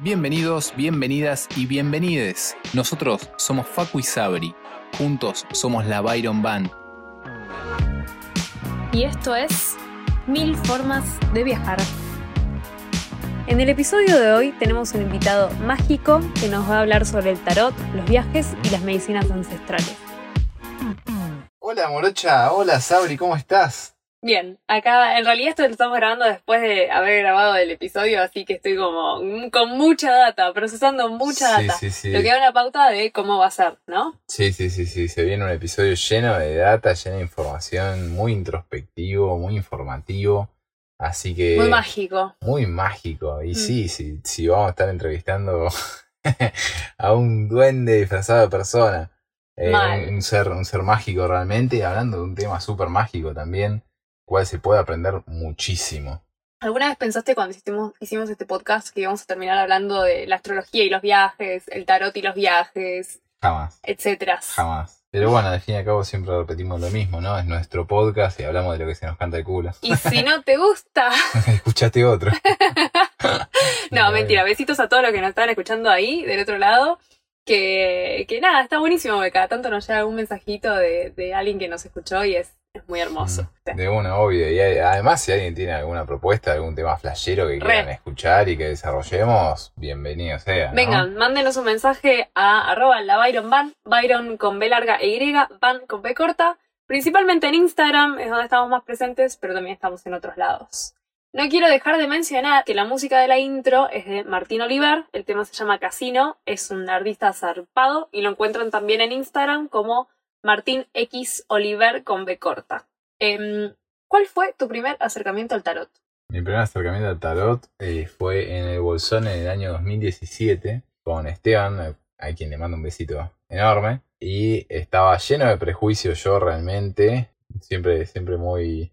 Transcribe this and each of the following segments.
Bienvenidos, bienvenidas y bienvenides. Nosotros somos Facu y Sabri. Juntos somos la Byron Band. Y esto es Mil Formas de Viajar. En el episodio de hoy tenemos un invitado mágico que nos va a hablar sobre el tarot, los viajes y las medicinas ancestrales. Hola Morocha, hola Sabri, ¿cómo estás? Bien, acá en realidad esto lo estamos grabando después de haber grabado el episodio, así que estoy como mm, con mucha data, procesando mucha Sí, data. sí, sí. Lo que da una pauta de cómo va a ser, ¿no? Sí, sí, sí, sí, se viene un episodio lleno de data, lleno de información, muy introspectivo, muy informativo, así que... Muy mágico. Muy mágico. Y Mm. sí, sí, sí, vamos a estar entrevistando a un duende disfrazado de persona. Eh, un, ser, un ser mágico realmente, hablando de un tema súper mágico también, cual se puede aprender muchísimo. ¿Alguna vez pensaste cuando hicimos, hicimos este podcast que íbamos a terminar hablando de la astrología y los viajes, el tarot y los viajes, Jamás. etcétera? Jamás. Pero bueno, al fin y al cabo siempre repetimos lo mismo, ¿no? Es nuestro podcast y hablamos de lo que se nos canta el culo. Y si no te gusta, Escuchaste otro. no, mentira, besitos a todos los que nos están escuchando ahí, del otro lado. Que, que nada, está buenísimo, que cada tanto nos llega algún mensajito de, de alguien que nos escuchó y es, es muy hermoso. Mm, De una, obvio. Y además, si alguien tiene alguna propuesta, algún tema flashero que Re. quieran escuchar y que desarrollemos, bienvenido sea. ¿no? Vengan, mándenos un mensaje a arroba la Byron Van, Byron con B larga e Y, Van con B corta. Principalmente en Instagram es donde estamos más presentes, pero también estamos en otros lados. No quiero dejar de mencionar que la música de la intro es de Martín Oliver, el tema se llama Casino, es un artista zarpado y lo encuentran también en Instagram como Martín X Oliver con B corta. Em, ¿Cuál fue tu primer acercamiento al tarot? Mi primer acercamiento al tarot eh, fue en el Bolsón en el año 2017 con Esteban, eh, a quien le mando un besito enorme. Y estaba lleno de prejuicios yo realmente, siempre, siempre muy,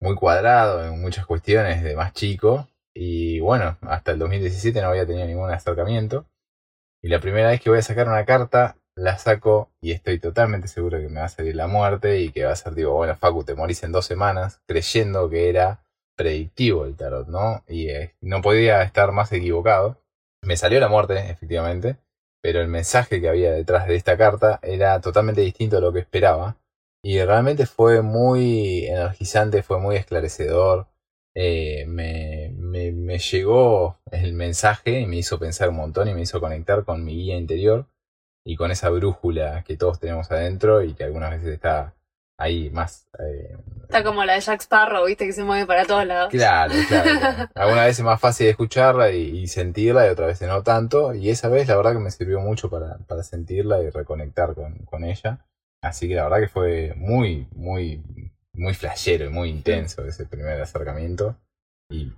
muy cuadrado en muchas cuestiones de más chico. Y bueno, hasta el 2017 no había tenido ningún acercamiento. Y la primera vez que voy a sacar una carta, la saco y estoy totalmente seguro que me va a salir la muerte y que va a ser, digo, bueno, Facu, te morís en dos semanas, creyendo que era predictivo el tarot, ¿no? Y eh, no podía estar más equivocado. Me salió la muerte, efectivamente, pero el mensaje que había detrás de esta carta era totalmente distinto a lo que esperaba. Y realmente fue muy energizante, fue muy esclarecedor. Eh, me, me, me llegó el mensaje y me hizo pensar un montón y me hizo conectar con mi guía interior y con esa brújula que todos tenemos adentro y que algunas veces está ahí más eh, Está como la de Jack Sparrow, viste, que se mueve para todos lados. Claro, claro. claro. Alguna vez es más fácil de escucharla y, y sentirla y otra vez no tanto. Y esa vez la verdad que me sirvió mucho para, para sentirla y reconectar con, con ella. Así que la verdad que fue muy, muy, muy flashero y muy intenso ese primer acercamiento. Y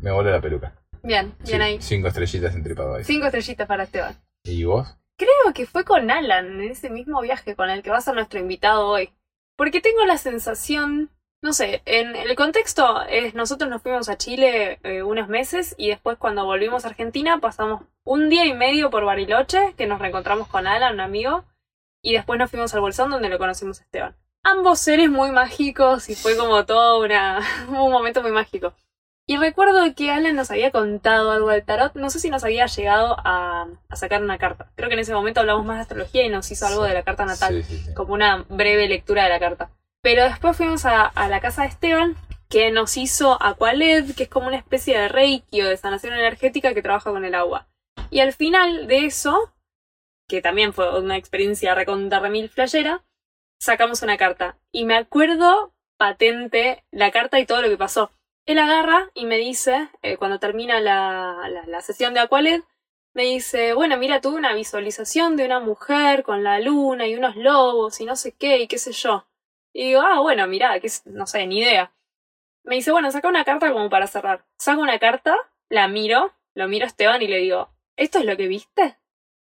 me voló la peluca. Bien, bien Sí, ahí. Cinco estrellitas en TripAdvisor. Cinco estrellitas para Esteban. ¿Y vos? Creo que fue con Alan, en ese mismo viaje con el que va a ser nuestro invitado hoy. Porque tengo la sensación, no sé, en el contexto es nosotros nos fuimos a Chile eh, unos meses y después cuando volvimos a Argentina pasamos un día y medio por Bariloche, que nos reencontramos con Alan, un amigo, y después nos fuimos al Bolsón donde lo conocimos a Esteban. Ambos seres muy mágicos y fue como todo una, un momento muy mágico. Y recuerdo que Alan nos había contado algo del tarot, no sé si nos había llegado a, a sacar una carta. Creo que en ese momento hablamos más de astrología y nos hizo algo de la carta natal, Sí, sí, sí. como una breve lectura de la carta. Pero después fuimos a, a la casa de Esteban, que nos hizo Aqualed, que es como una especie de reiki o de sanación energética que trabaja con el agua. Y al final de eso, que también fue una experiencia recontra remil flayera, sacamos una carta. Y me acuerdo patente la carta y todo lo que pasó. Él agarra y me dice, eh, cuando termina la, la, sesión de Aqualed, me dice, bueno, mira, tuve una visualización de una mujer con la luna y unos lobos y no sé qué y qué sé yo. Y digo, ah, bueno, mira, que no sé, ni idea. Me dice, bueno, saca una carta como para cerrar. Saco una carta, la miro, lo miro a Esteban y le digo, ¿esto es lo que viste?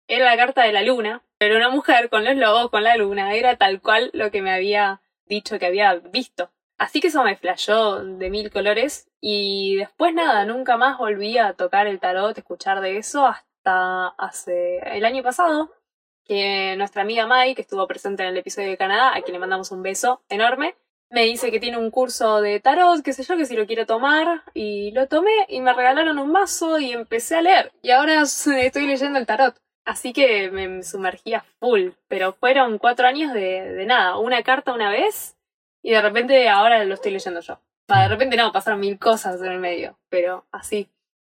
Era la carta de la luna, pero una mujer con los lobos, con la luna, era tal cual lo que me había dicho que había visto. Así que eso me flashó de mil colores y después nada, nunca más volví a tocar el tarot, escuchar de eso hasta hace el año pasado, que nuestra amiga Mai, que estuvo presente en el episodio de Canadá, a quien le mandamos un beso enorme, me dice que tiene un curso de tarot, qué sé yo, que si lo quiero tomar. Y lo tomé y me regalaron un mazo y empecé a leer. Y ahora estoy leyendo el tarot. Así que me sumergía full. Pero fueron cuatro años de, de nada. Una carta una vez y de repente ahora lo estoy leyendo yo. de repente no, pasaron mil cosas en el medio. Pero así.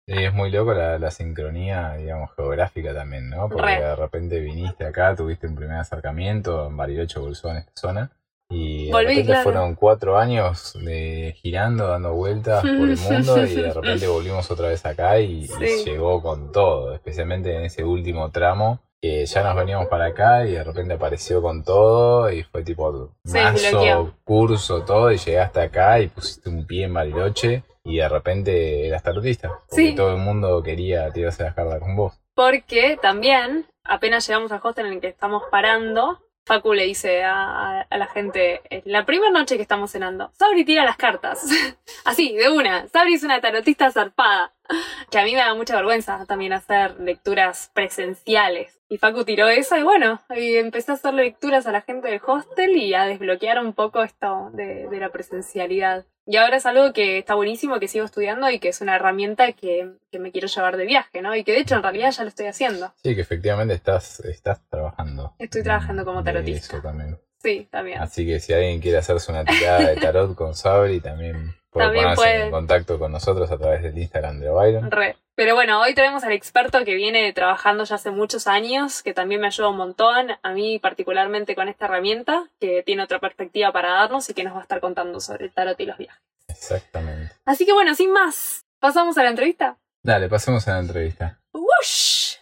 Y es muy loco la, la, sincronía, digamos, geográfica también, ¿no? Porque de repente viniste acá, tuviste un primer acercamiento en Bariloche, Bolsón, esta zona. Y de repente fueron cuatro años de girando, dando vueltas por el mundo y de repente volvimos otra vez acá y, llegó con todo, especialmente en ese último tramo que ya nos veníamos para acá y de repente apareció con todo y fue tipo mazo, curso, todo y llegaste acá y pusiste un pie en Bariloche y de repente eras tarotista. Porque todo el mundo quería tirarse la carta con vos. Porque también, apenas llegamos al hostel en el que estamos parando, Facu le dice a, la gente, la primera noche que estamos cenando, Sabri tira las cartas. Así, de una. Sabri es una tarotista zarpada. Que a mí me da mucha vergüenza también hacer lecturas presenciales. Y Facu tiró eso y bueno, y empecé a hacer lecturas a la gente del hostel y a desbloquear un poco esto de, de la presencialidad. Y ahora es algo que está buenísimo, que sigo estudiando y que es una herramienta que, me quiero llevar de viaje, ¿no? Y que de hecho en realidad ya lo estoy haciendo. Sí, que efectivamente estás, estás trabajando. Estoy trabajando como tarotista. Eso también. Sí, también. Así que si alguien quiere hacerse una tirada de tarot con Sabri, también puede ponerse en contacto con nosotros a través del Instagram de Byron. Re. Pero bueno, hoy tenemos al experto que viene trabajando ya hace muchos años, que también me ayuda un montón, a mí particularmente con esta herramienta, que tiene otra perspectiva para darnos y que nos va a estar contando sobre el tarot y los viajes. Exactamente. Así que bueno, sin más, ¿pasamos a la entrevista? Dale, pasemos a la entrevista. ¡Wush!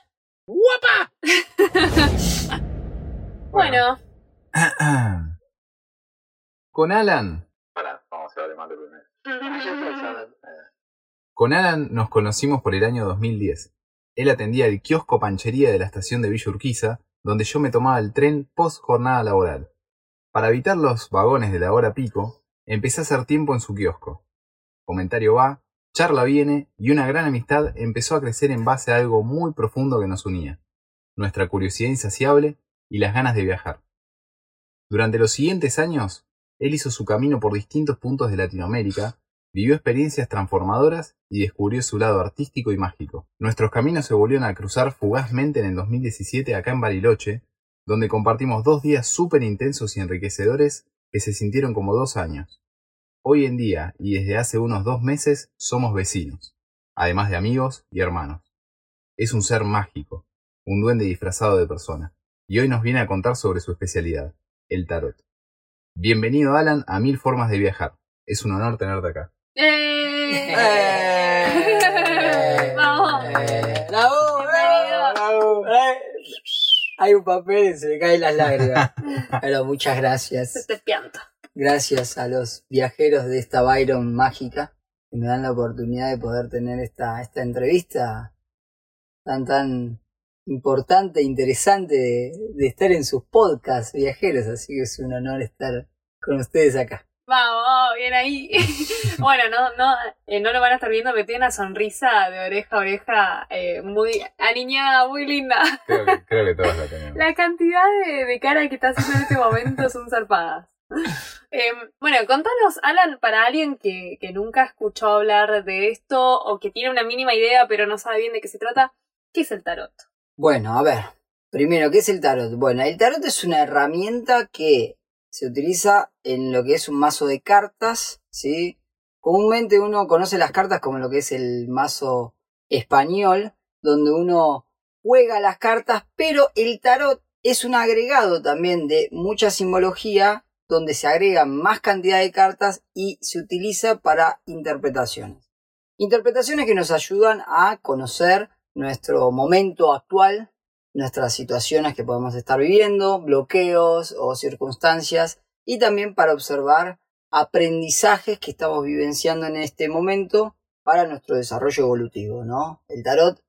¡Guapa! bueno. Con Alan. vamos a hablar primero. Con Alan nos conocimos por el año 2010. Él atendía el kiosco panchería de la estación de Villa Urquiza, donde yo me tomaba el tren post jornada laboral. Para evitar los vagones de la hora pico, empecé a hacer tiempo en su kiosco. Comentario va, charla viene y una gran amistad empezó a crecer en base a algo muy profundo que nos unía, nuestra curiosidad insaciable y las ganas de viajar. Durante los siguientes años, él hizo su camino por distintos puntos de Latinoamérica, Vivió experiencias transformadoras y descubrió su lado artístico y mágico. Nuestros caminos se volvieron a cruzar fugazmente en el 2017 acá en Bariloche, donde compartimos dos días súper intensos y enriquecedores que se sintieron como dos años. Hoy en día, y desde hace unos dos meses, somos vecinos, además de amigos y hermanos. Es un ser mágico, un duende disfrazado de persona, y hoy nos viene a contar sobre su especialidad, el tarot. Bienvenido Alan a Mil Formas de Viajar. Es un honor tenerte acá. ¡Eh! ¡Eh! ¡Vamos! ¡Eh! ¡Eh! Hay un papel y se me caen las lágrimas. Pero muchas gracias. te pianto. Gracias a los viajeros de esta Byron mágica que me dan la oportunidad de poder tener esta, esta entrevista tan tan importante e interesante de, de estar en sus podcasts viajeros. Así que es un honor estar con ustedes acá. Vamos, bien ahí. bueno, no, no, eh, no lo van a estar viendo, pero tiene una sonrisa de oreja a oreja eh, muy aniñada, muy linda. Creo que, creo que todos la tenemos. La cantidad de, de cara que está haciendo en este momento son zarpadas. Em, bueno, contanos, Alan, para alguien que, que nunca escuchó hablar de esto o que tiene una mínima idea pero no sabe bien de qué se trata, ¿qué es el tarot? Bueno, a ver, primero, ¿qué es el tarot? Bueno, el tarot es una herramienta que se utiliza en lo que es un mazo de cartas, ¿sí? Comúnmente uno conoce las cartas como lo que es el mazo español, donde uno juega las cartas, pero el tarot es un agregado también de mucha simbología, donde se agrega más cantidad de cartas y se utiliza para interpretaciones. Interpretaciones que nos ayudan a conocer nuestro momento actual, nuestras situaciones que podemos estar viviendo, bloqueos o circunstancias, y también para observar aprendizajes que estamos vivenciando en este momento para nuestro desarrollo evolutivo, ¿no? El tarot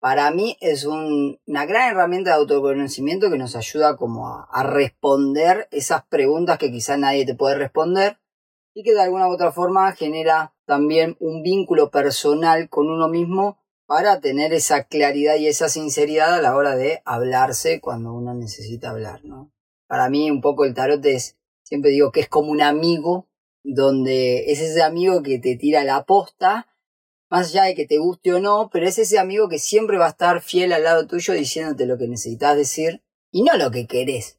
para mí es una gran herramienta de autoconocimiento que nos ayuda como a, responder esas preguntas que quizá nadie te puede responder y que de alguna u otra forma genera también un vínculo personal con uno mismo para tener esa claridad y esa sinceridad a la hora de hablarse cuando uno necesita hablar, ¿no? Para mí un poco el tarot es siempre digo que es como un amigo, donde es ese amigo que te tira la posta, más allá de que te guste o no, pero es ese amigo que siempre va a estar fiel al lado tuyo diciéndote lo que necesitas decir y no lo que querés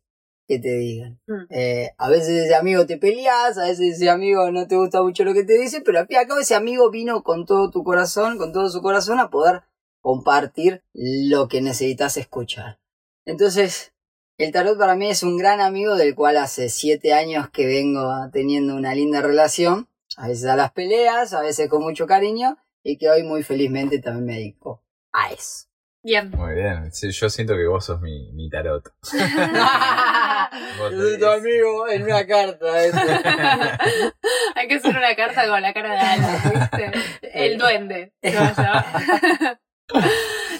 que te digan. Mm. Eh, a veces ese amigo te peleas, a veces ese amigo no te gusta mucho lo que te dice, pero al fin y al cabo ese amigo vino con todo tu corazón, con todo su corazón a poder compartir lo que necesitas escuchar. Entonces, el tarot para mí es un gran amigo del cual hace siete años que vengo teniendo una linda relación, a veces a las peleas, a veces con mucho cariño, y que hoy muy felizmente también me dedico a eso. Bien. Muy bien. Sí, yo siento que vos sos mi, mi tarot. Yo soy tu amigo en una carta. ¿eh? Hay que hacer una carta con la cara de Alan, ¿viste? El duende. se va a llamar.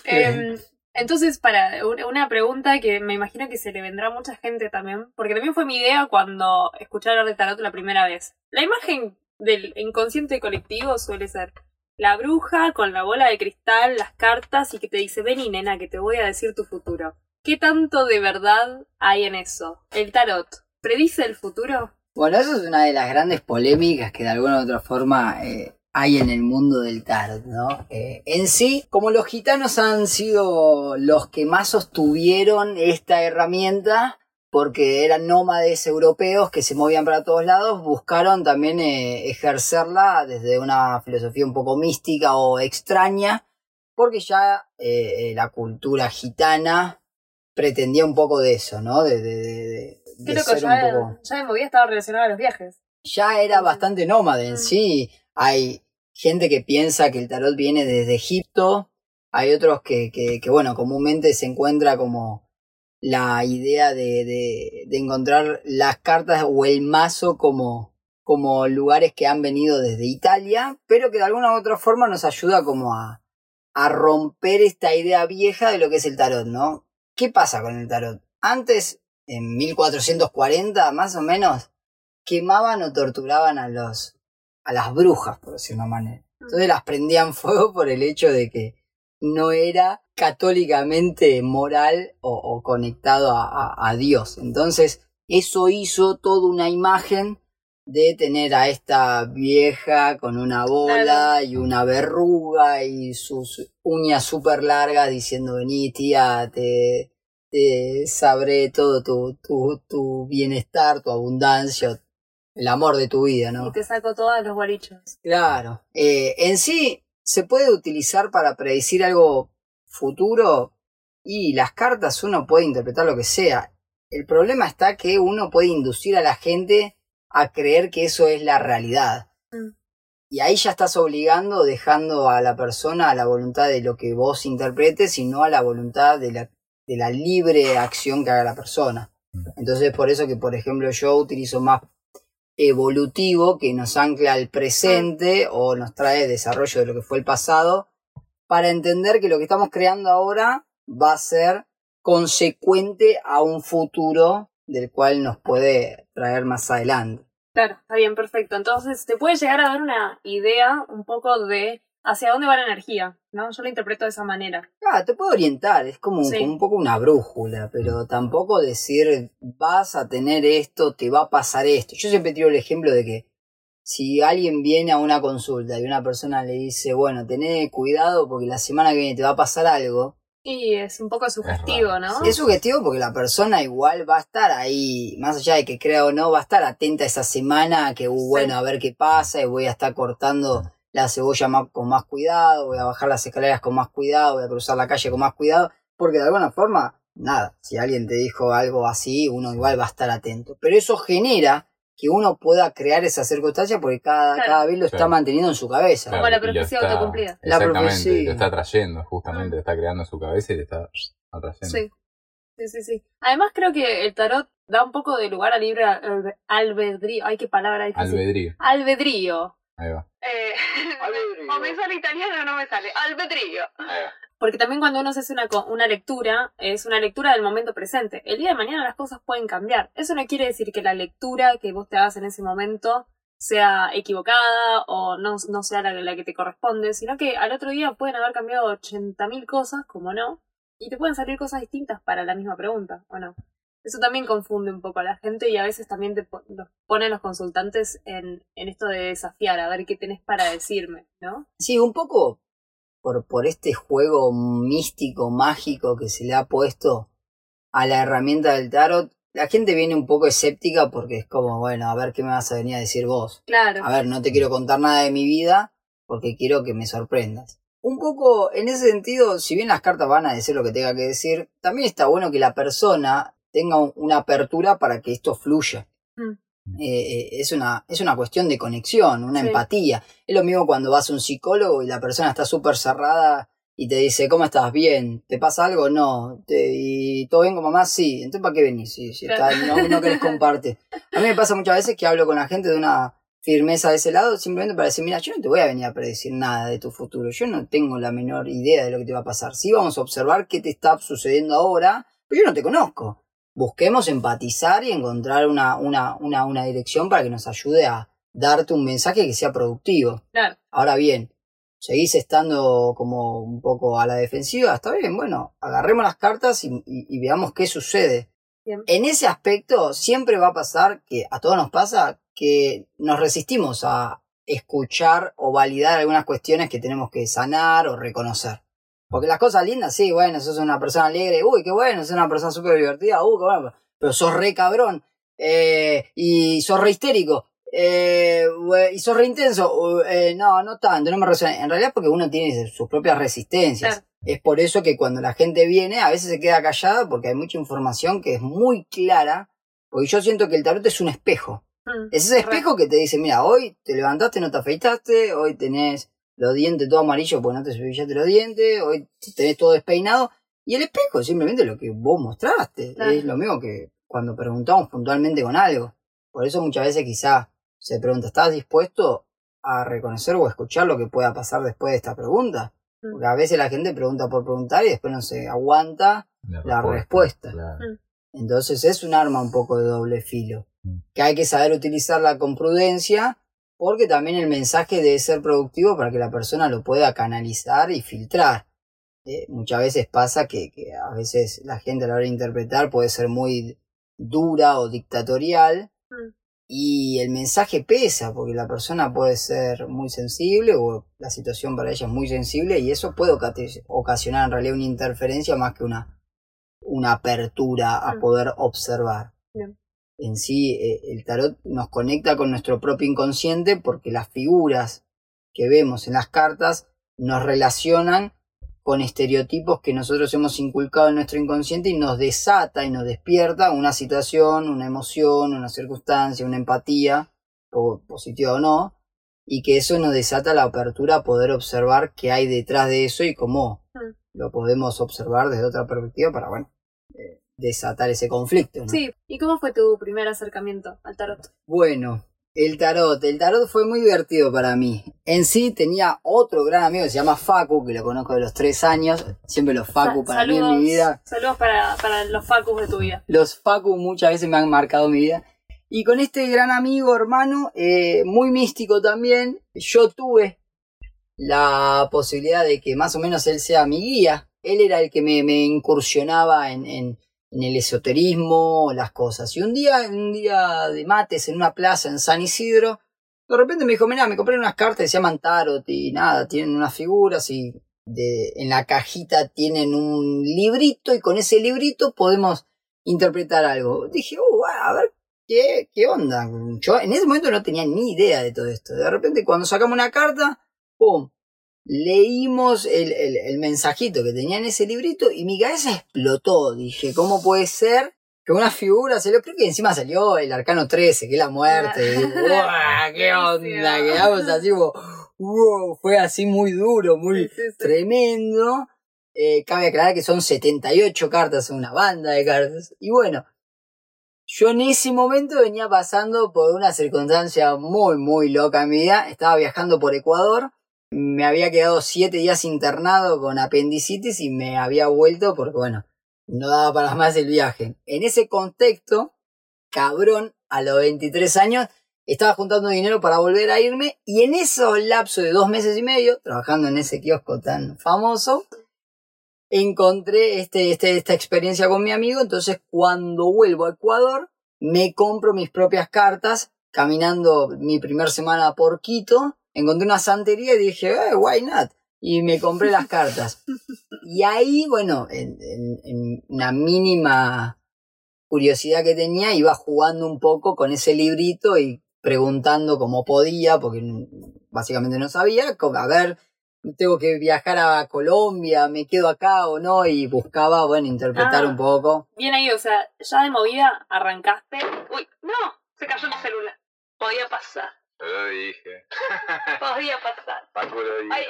Em, entonces, para un- una pregunta que me imagino que se le vendrá a mucha gente también, porque también fue mi idea cuando escuché hablar de tarot la primera vez. La imagen del inconsciente colectivo suele ser la bruja con la bola de cristal, las cartas y que te dice, vení nena, que te voy a decir tu futuro. ¿Qué tanto de verdad hay en eso? ¿El tarot predice el futuro? Bueno, eso es una de las grandes polémicas que de alguna u otra forma eh, hay en el mundo del tarot, ¿no? Eh, en sí, como los gitanos han sido los que más sostuvieron esta herramienta, porque eran nómades europeos que se movían para todos lados, buscaron también eh, ejercerla desde una filosofía un poco mística o extraña, porque ya eh, la cultura gitana pretendía un poco de eso, ¿no? De, de, de- de- de Creo que ser un ya, poco ya de movida estaba relacionada a los viajes. ya era bastante nómade en Mm. sí. Hay gente que piensa que el tarot viene desde Egipto. Hay otros que, que, que, bueno, comúnmente se encuentra como la idea de, de, encontrar las cartas o el mazo como, como lugares que han venido desde Italia, pero que de alguna u otra forma nos ayuda como a, a romper esta idea vieja de lo que es el tarot, ¿no? ¿Qué pasa con el tarot? Antes, en 1440 más o menos, quemaban o torturaban a los a las brujas, por decir una manera. Entonces las prendían fuego por el hecho de que no era católicamente moral o, o conectado a, a- a Dios. Entonces eso hizo toda una imagen de tener a esta vieja con una bola Claro. y una verruga y sus uñas súper largas diciendo vení tía, te, te sabré todo tu, tu, tu bienestar, tu abundancia, el amor de tu vida, ¿no? Y te saco todos los guarichos. Claro. Eh, en sí, se puede utilizar para predecir algo futuro y las cartas uno puede interpretar lo que sea. El problema está que uno puede inducir a la gente a creer que eso es la realidad. Mm. Y ahí ya estás obligando, dejando a la persona a la voluntad de lo que vos interpretes y no a la voluntad de la, de la libre acción que haga la persona. Entonces por eso que, por ejemplo, yo utilizo más evolutivo que nos ancla al presente o nos trae desarrollo de lo que fue el pasado para entender que lo que estamos creando ahora va a ser consecuente a un futuro del cual nos puede traer más adelante. Claro, está bien, perfecto. Entonces, te puede llegar a dar una idea un poco de hacia dónde va la energía, ¿no? Yo lo interpreto de esa manera. Ah, te puede orientar, es como, Sí. como un poco una brújula, pero tampoco decir vas a tener esto, te va a pasar esto. Yo siempre tiro el ejemplo de que si alguien viene a una consulta y una persona le dice, bueno, tené cuidado porque la semana que viene te va a pasar algo, Y es un poco sugestivo, ¿no? sí. es sugestivo porque la persona igual va a estar ahí, más allá de que crea o no, va a estar atenta esa semana que, uh, bueno, a ver qué pasa y voy a estar cortando la cebolla más- con más cuidado, voy a bajar las escaleras con más cuidado, voy a cruzar la calle con más cuidado, porque de alguna forma, nada, si alguien te dijo algo así, uno igual va a estar atento. Pero eso genera que uno pueda crear esa circunstancia porque cada, Claro. cada vez lo está Claro. manteniendo en su cabeza. Como la lo profecía está- autocumplida. La Exactamente, profecía. lo está atrayendo, justamente, lo está creando en su cabeza y le está atrayendo. Sí. Sí, sí, sí. Además, creo que el tarot da un poco de lugar a libre albe- albedrío. Ay, qué palabra difícil. Albedrío, Albedrío. Ahí va. Eh, o me sale italiano o no me sale. Albedrío. Ahí va. Porque también cuando uno se hace una, una lectura, es una lectura del momento presente. El día de mañana las cosas pueden cambiar. Eso no quiere decir que la lectura que vos te hagas en ese momento sea equivocada o no, no sea la, la que te corresponde, sino que al otro día pueden haber cambiado 80.000 cosas, como no, y te pueden salir cosas distintas para la misma pregunta, ¿o no? Eso también confunde un poco a la gente y a veces también te po- los ponen los consultantes en, en esto de desafiar, a ver qué tenés para decirme, ¿no? Sí, un poco por, por este juego místico, mágico que se le ha puesto a la herramienta del tarot. La gente viene un poco escéptica porque es como, bueno, a ver qué me vas a venir a decir vos. Claro. A ver, no te quiero contar nada de mi vida porque quiero que me sorprendas. Un poco en ese sentido, si bien las cartas van a decir lo que tenga que decir, también está bueno que la persona tenga un- una apertura para que esto fluya. Mm. Eh, eh, es, una, es una cuestión de conexión, una Sí. empatía. Es lo mismo cuando vas a un psicólogo y la persona está súper cerrada y te dice, ¿cómo estás? Bien. ¿Te pasa algo? No. ¿Te- ¿Y todo bien con mamá? Sí. Entonces, ¿para qué venís? Si, si está- no, no querés compartir. A mí me pasa muchas veces que hablo con la gente de una firmeza de ese lado, simplemente para decir, mira, yo no te voy a venir a predecir nada de tu futuro, yo no tengo la menor idea de lo que te va a pasar. Sí vamos a observar qué te está sucediendo ahora, pero yo no te conozco. Busquemos empatizar y encontrar una, una, una, una dirección para que nos ayude a darte un mensaje que sea productivo. Claro. Ahora bien, seguís estando como un poco a la defensiva, está bien, bueno, agarremos las cartas y, y- y veamos qué sucede. Bien. En ese aspecto siempre va a pasar que a todos nos pasa que nos resistimos a escuchar o validar algunas cuestiones que tenemos que sanar o reconocer. Porque las cosas lindas, sí, bueno, sos una persona alegre, uy, qué bueno, sos una persona súper divertida, uy, qué bueno, pero sos re cabrón, eh, y sos re histérico, eh, y sos re intenso, eh, no, no tanto, no me resuena. En realidad porque uno tiene sus propias resistencias. Claro. Es por eso que cuando la gente viene, a veces se queda callada porque hay mucha información que es muy clara, porque yo siento que el tarot es un espejo. Mm. Es ese espejo que te dice, mira, hoy te levantaste, no te afeitaste, hoy tenés los dientes todo amarillos porque no te cepillaste los dientes, hoy tenés todo despeinado. Y el espejo es simplemente lo que vos mostraste. Claro. Es lo mismo que cuando preguntamos puntualmente con algo. Por eso muchas veces quizá se pregunta, ¿estás dispuesto a reconocer o a escuchar lo que pueda pasar después de esta pregunta? Mm. Porque a veces la gente pregunta por preguntar y después no se aguanta la respuesta. Claro. Entonces es un arma un poco de doble filo, Mm. que hay que saber utilizarla con prudencia, porque también el mensaje debe ser productivo para que la persona lo pueda canalizar y filtrar. Eh, muchas veces pasa que, que a veces la gente a la hora de interpretar puede ser muy dura o dictatorial Mm. y el mensaje pesa porque la persona puede ser muy sensible o la situación para ella es muy sensible y eso puede ocasionar en realidad una interferencia más que una, una apertura a Mm. poder observar. Bien. En sí, eh, el tarot nos conecta con nuestro propio inconsciente porque las figuras que vemos en las cartas nos relacionan con estereotipos que nosotros hemos inculcado en nuestro inconsciente y nos desata y nos despierta una situación, una emoción, una circunstancia, una empatía, po- positiva o no, y que eso nos desata la apertura a poder observar qué hay detrás de eso y cómo Mm. lo podemos observar desde otra perspectiva para, bueno, desatar ese conflicto. ¿no? Sí. ¿Y cómo fue tu primer acercamiento al tarot? Bueno, el tarot. El tarot fue muy divertido para mí. En sí tenía otro gran amigo que se llama Facu, que lo conozco de los tres años. Siempre los Facu Sa- para mí en mi vida. Saludos para, para los facus de tu vida. Los Facu muchas veces me han marcado mi vida. Y con este gran amigo, hermano, eh, muy místico también, yo tuve la posibilidad de que más o menos él sea mi guía. Él era el que me, me incursionaba en, en- en el esoterismo, las cosas. Y un día, un día de mates en una plaza en San Isidro, de repente me dijo, mira, me compré unas cartas que se llaman tarot y nada, tienen unas figuras y de, en la cajita tienen un librito y con ese librito podemos interpretar algo. Dije, oh, a ver, ¿qué, ¿qué onda? Yo en ese momento no tenía ni idea de todo esto. De repente cuando sacamos una carta, ¡pum! Leímos el, el, el mensajito que tenía en ese librito y mi cabeza explotó. Dije, ¿cómo puede ser que una figura salió? Creo que encima salió el arcano 13, que es la muerte. Y ¡guau! ¡Qué onda! Quedamos así como, ¡wow! Fue así muy duro, muy Sí, sí, sí. tremendo. Eh, cabe aclarar que son 78 cartas, una banda de cartas. Y bueno, yo en ese momento venía pasando por una circunstancia muy, muy loca en mi vida. Estaba viajando por Ecuador. Me había quedado siete días internado con apendicitis y me había vuelto porque, bueno, no daba para más el viaje. En ese contexto, cabrón, a los 23 años, estaba juntando dinero para volver a irme y en esos lapso de dos meses y medio, trabajando en ese kiosco tan famoso, encontré este, este, esta experiencia con mi amigo, entonces cuando vuelvo a Ecuador, me compro mis propias cartas, caminando mi primer semana por Quito, encontré una santería y dije, eh, why not? Y me compré las cartas. Y ahí, bueno, en, en- en una mínima curiosidad que tenía, iba jugando un poco con ese librito y preguntando como podía, porque básicamente no sabía, a ver, tengo que viajar a Colombia, me quedo acá o no, y buscaba, bueno, interpretar Ah. un poco. Bien ahí, o sea, ya de movida arrancaste. Uy, no, se cayó el celular. Podía pasar, lo dije. podía pasar. Paco lo dije. Ay,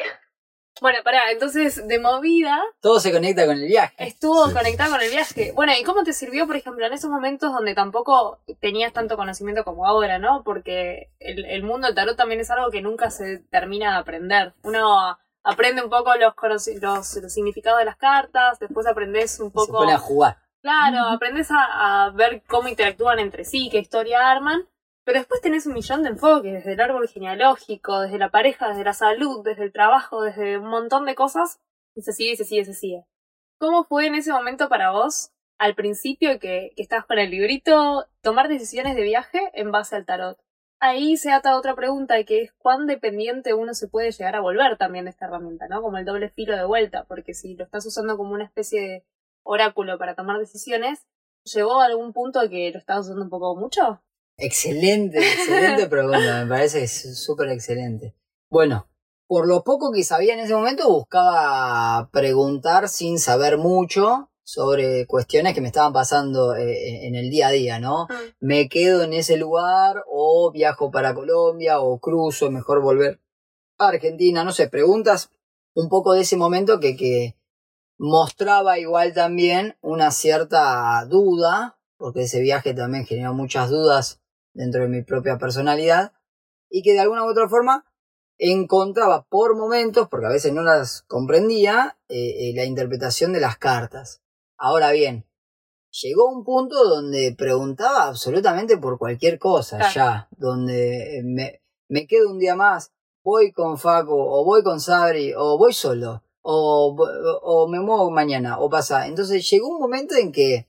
Bueno, pará, entonces de movida Todo se conecta con el viaje. estuvo Sí. conectado con el viaje. Bueno, ¿y cómo te sirvió, por ejemplo, en esos momentos donde tampoco tenías tanto conocimiento como ahora, ¿no? Porque el, el mundo del tarot también es algo que nunca se termina de aprender. Uno aprende un poco los, los, los significados de las cartas, después aprendes un Se poco... pone a jugar. Claro, aprendes a, a ver cómo interactúan entre sí, qué historia arman, pero después tenés un millón de enfoques, desde el árbol genealógico, desde la pareja, desde la salud, desde el trabajo, desde un montón de cosas, y se sigue, se sigue, se sigue. ¿Cómo fue en ese momento para vos, al principio que, que estabas con el librito, tomar decisiones de viaje en base al tarot? Ahí se ata otra pregunta, que es cuán dependiente uno se puede llegar a volver también de esta herramienta, ¿no? Como el doble filo de vuelta, porque si lo estás usando como una especie de oráculo para tomar decisiones, ¿llegó a algún punto que lo estabas usando un poco mucho? Excelente, excelente pregunta, me parece súper excelente. Bueno, por lo poco que sabía en ese momento, buscaba preguntar sin saber mucho sobre cuestiones que me estaban pasando eh, en el día a día, ¿no? me quedo en ese lugar o viajo para Colombia o cruzo, mejor volver a Argentina, no sé, preguntas un poco de ese momento que, que mostraba igual también una cierta duda, porque ese viaje también generó muchas dudas dentro de mi propia personalidad, y que de alguna u otra forma encontraba por momentos, porque a veces no las comprendía, eh, eh, la interpretación de las cartas. Ahora bien, llegó un punto donde preguntaba absolutamente por cualquier cosa Claro. ya, donde eh, me, me quedo un día más, voy con Facu, o voy con Sabri, o voy solo, o, vo- o me muevo mañana, o pasa. Entonces llegó un momento en que,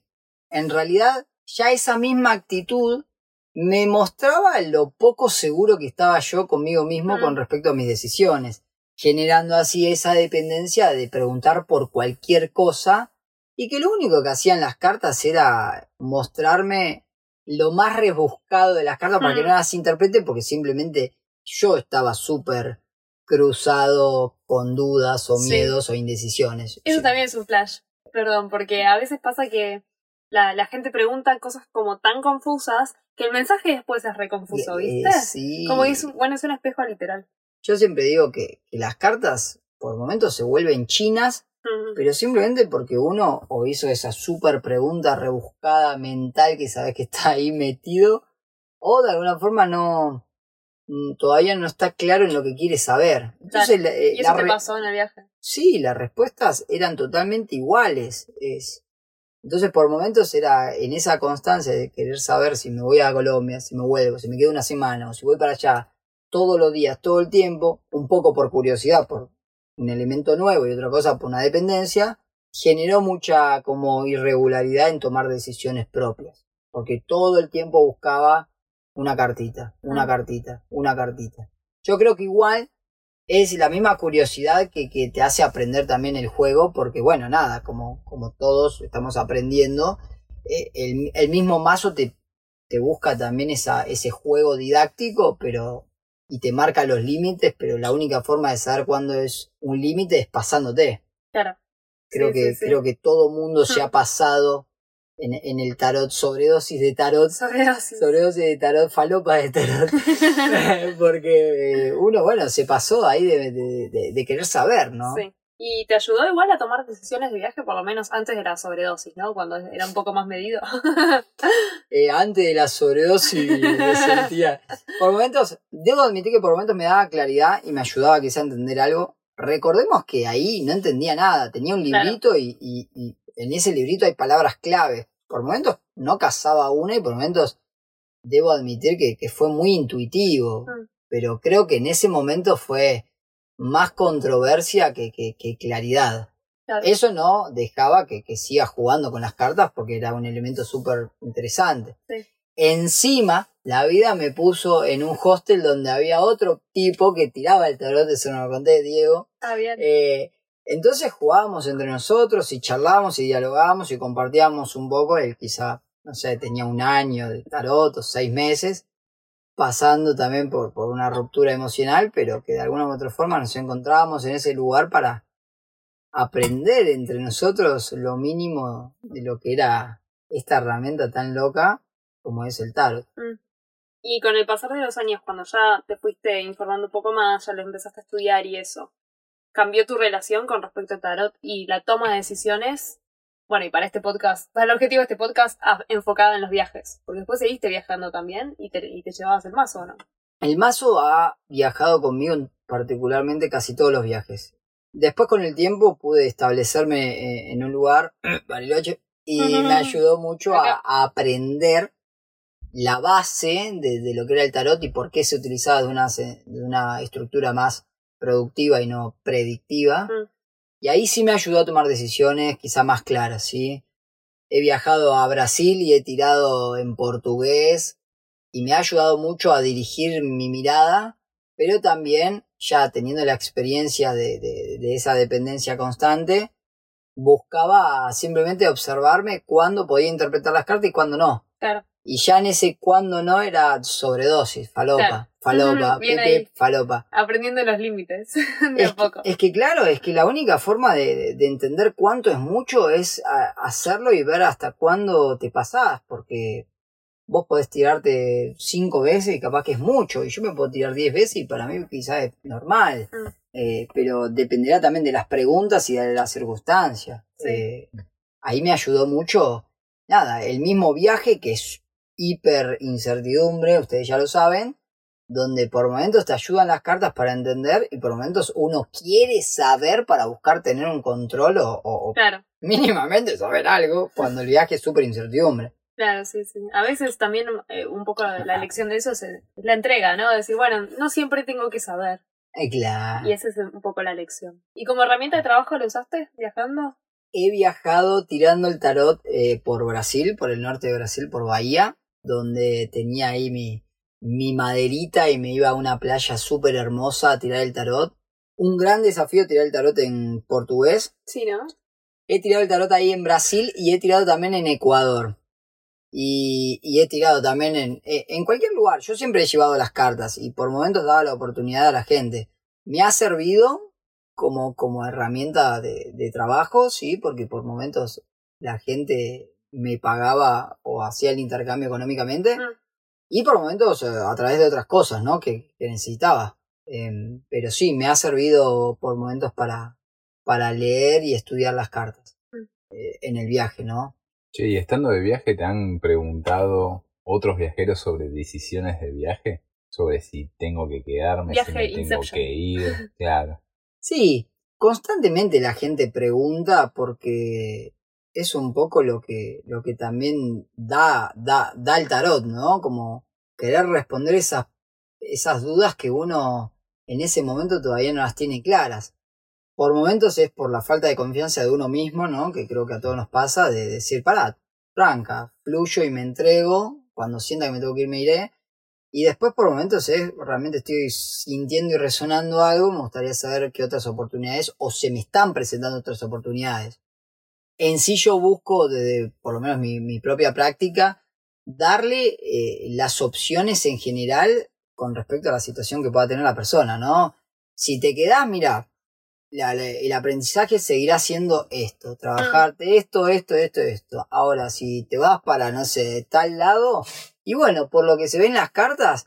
en realidad, ya esa misma actitud me mostraba lo poco seguro que estaba yo conmigo mismo Mm. con respecto a mis decisiones, generando así esa dependencia de preguntar por cualquier cosa y que lo único que hacían las cartas era mostrarme lo más rebuscado de las cartas para que no las interprete porque simplemente yo estaba súper cruzado con dudas o Sí. miedos o indecisiones. Eso Sí. también es un flash, perdón, porque a veces pasa que la, la gente pregunta cosas como tan confusas que el mensaje después es reconfuso, Eh, ¿viste? sí. Como es un, bueno, es un espejo literal. Yo siempre digo que, que las cartas por momentos se vuelven chinas pero simplemente porque uno o hizo esa súper pregunta rebuscada mental que sabes que está ahí metido, o de alguna forma no mm, todavía no está claro en lo que quiere saber. Entonces, la, eh, ¿Y eso la te pasó en el viaje? sí, las respuestas eran totalmente iguales. Es, entonces, por momentos era en esa constancia de querer saber si me voy a Colombia, si me vuelvo, si me quedo una semana o si voy para allá todos los días, todo el tiempo, un poco por curiosidad, por un elemento nuevo y otra cosa por una dependencia, generó mucha como irregularidad en tomar decisiones propias. Porque todo el tiempo buscaba una cartita, una Mm. cartita, una cartita. Yo creo que igual es la misma curiosidad que, que te hace aprender también el juego, porque bueno, nada, como, como todos estamos aprendiendo, eh, el, el mismo mazo te, te busca también esa, ese juego didáctico, pero y te marca los límites, pero la única forma de saber cuándo es un límite es pasándote. Claro. Creo Sí, que, sí, sí. creo que todo mundo se ha pasado en, en el tarot, sobredosis de tarot, Sobredosis. sobredosis de tarot, falopa de tarot. Porque eh, uno, bueno, se pasó ahí de, de- de- de querer saber, ¿no? Sí. Y te ayudó igual a tomar decisiones de viaje, por lo menos antes de la sobredosis, ¿no? Cuando era un poco más medido. Eh, antes de la sobredosis me sentía. Por momentos, debo admitir que por momentos me daba claridad y me ayudaba quizá a entender algo. Recordemos que ahí no entendía nada, tenía un Claro. librito y, y- y en ese librito hay palabras clave. Por momentos no cazaba una y por momentos debo admitir que, que fue muy intuitivo. Mm. Pero creo que en ese momento fue más controversia que, que- que claridad. Claro. Eso no dejaba que, que siga jugando con las cartas porque era un elemento súper interesante. Sí. Encima, la vida me puso en un hostel donde había otro tipo que tiraba el tarot, eso no lo conté, Diego. Ah, bien. Eh, entonces jugábamos entre nosotros y charlábamos y dialogábamos y compartíamos un poco. Él quizá, no sé, tenía un año de tarot o seis meses, pasando también por, por una ruptura emocional, pero que de alguna u otra forma nos encontrábamos en ese lugar para aprender entre nosotros lo mínimo de lo que era esta herramienta tan loca como es el tarot. Y con el pasar de los años, cuando ya te fuiste informando un poco más, ya lo empezaste a estudiar y eso, ¿cambió tu relación con respecto al tarot y la toma de decisiones? Bueno, y para este podcast, para el objetivo de este podcast, ah, enfocada en los viajes. Porque después seguiste viajando también y te, y te llevabas el mazo, ¿o ¿no? El mazo ha viajado conmigo en particularmente casi todos los viajes. Después con el tiempo pude establecerme eh, en un lugar, Bariloche, y me ayudó mucho a, a aprender la base de, de lo que era el tarot y por qué se utilizaba de una, se- de una estructura más productiva y no predictiva. Mm. Y ahí sí me ayudó a tomar decisiones quizá más claras, ¿sí? He viajado a Brasil y he tirado en portugués y me ha ayudado mucho a dirigir mi mirada, pero también ya teniendo la experiencia de, de- de esa dependencia constante, buscaba simplemente observarme cuándo podía interpretar las cartas y cuándo no. Claro. Y ya en ese cuándo no era sobredosis, falopa, Claro. Falopa, pepe, ahí. falopa. Aprendiendo los límites, de Es a poco. que, es que claro, es que la única forma de, de- de entender cuánto es mucho es a- hacerlo y ver hasta cuándo te pasás, porque vos podés tirarte cinco veces y capaz que es mucho, y yo me puedo tirar diez veces y para mí quizás es normal, Mm. Eh, pero dependerá también de las preguntas y de las circunstancias. Sí. Eh, ahí me ayudó mucho, nada, el mismo viaje que es hiper incertidumbre, ustedes ya lo saben, donde por momentos te ayudan las cartas para entender y por momentos uno quiere saber para buscar tener un control o, o- Claro, mínimamente saber algo cuando el viaje es súper incertidumbre. claro, sí, sí. A veces también eh, un poco la, lección de eso es eh, la entrega, ¿no? Decir, bueno, no siempre tengo que saber. Eh, claro. Y esa es un poco la lección. ¿Y como herramienta de trabajo lo usaste viajando? He viajado tirando el tarot eh, por Brasil, por el norte de Brasil, por Bahía, donde tenía ahí mi, mi maderita y me iba a una playa súper hermosa a tirar el tarot. Un gran desafío tirar el tarot en portugués. Sí, ¿no? He tirado el tarot ahí en Brasil y he tirado también en Ecuador. Y, y he tirado también en, eh, en cualquier lugar. Yo siempre he llevado las cartas y por momentos daba la oportunidad a la gente. Me ha servido como, como herramienta de, de trabajo, sí, porque por momentos la gente me pagaba o hacía el intercambio económicamente. Mm. Y por momentos a través de otras cosas, ¿no? Que, que necesitaba. Em, pero sí, me ha servido por momentos para, para leer y estudiar las cartas Mm. eh, en el viaje, ¿no? Che, y estando de viaje, ¿te han preguntado otros viajeros sobre decisiones de viaje? Sobre si tengo que quedarme, Viaje si me tengo Inception. que ir. Claro. Sí, constantemente la gente pregunta porque es un poco lo que, lo que también da, da, da el tarot, ¿no? Como querer responder esas, esas dudas que uno en ese momento todavía no las tiene claras. Por momentos es por la falta de confianza de uno mismo, ¿no? Que creo que a todos nos pasa, de decir, pará, tranca, fluyo y me entrego, cuando sienta que me tengo que ir me iré. Y después por momentos es, realmente estoy sintiendo y resonando algo, me gustaría saber qué otras oportunidades o se me están presentando otras oportunidades. En sí yo busco, desde por lo menos mi, mi propia práctica, darle eh, las opciones en general con respecto a la situación que pueda tener la persona, ¿no? Si te quedás, mira, la- la- el aprendizaje seguirá siendo esto, trabajarte esto, esto, esto, esto. Ahora, si te vas para, no sé, tal lado, y bueno, por lo que se ven las cartas,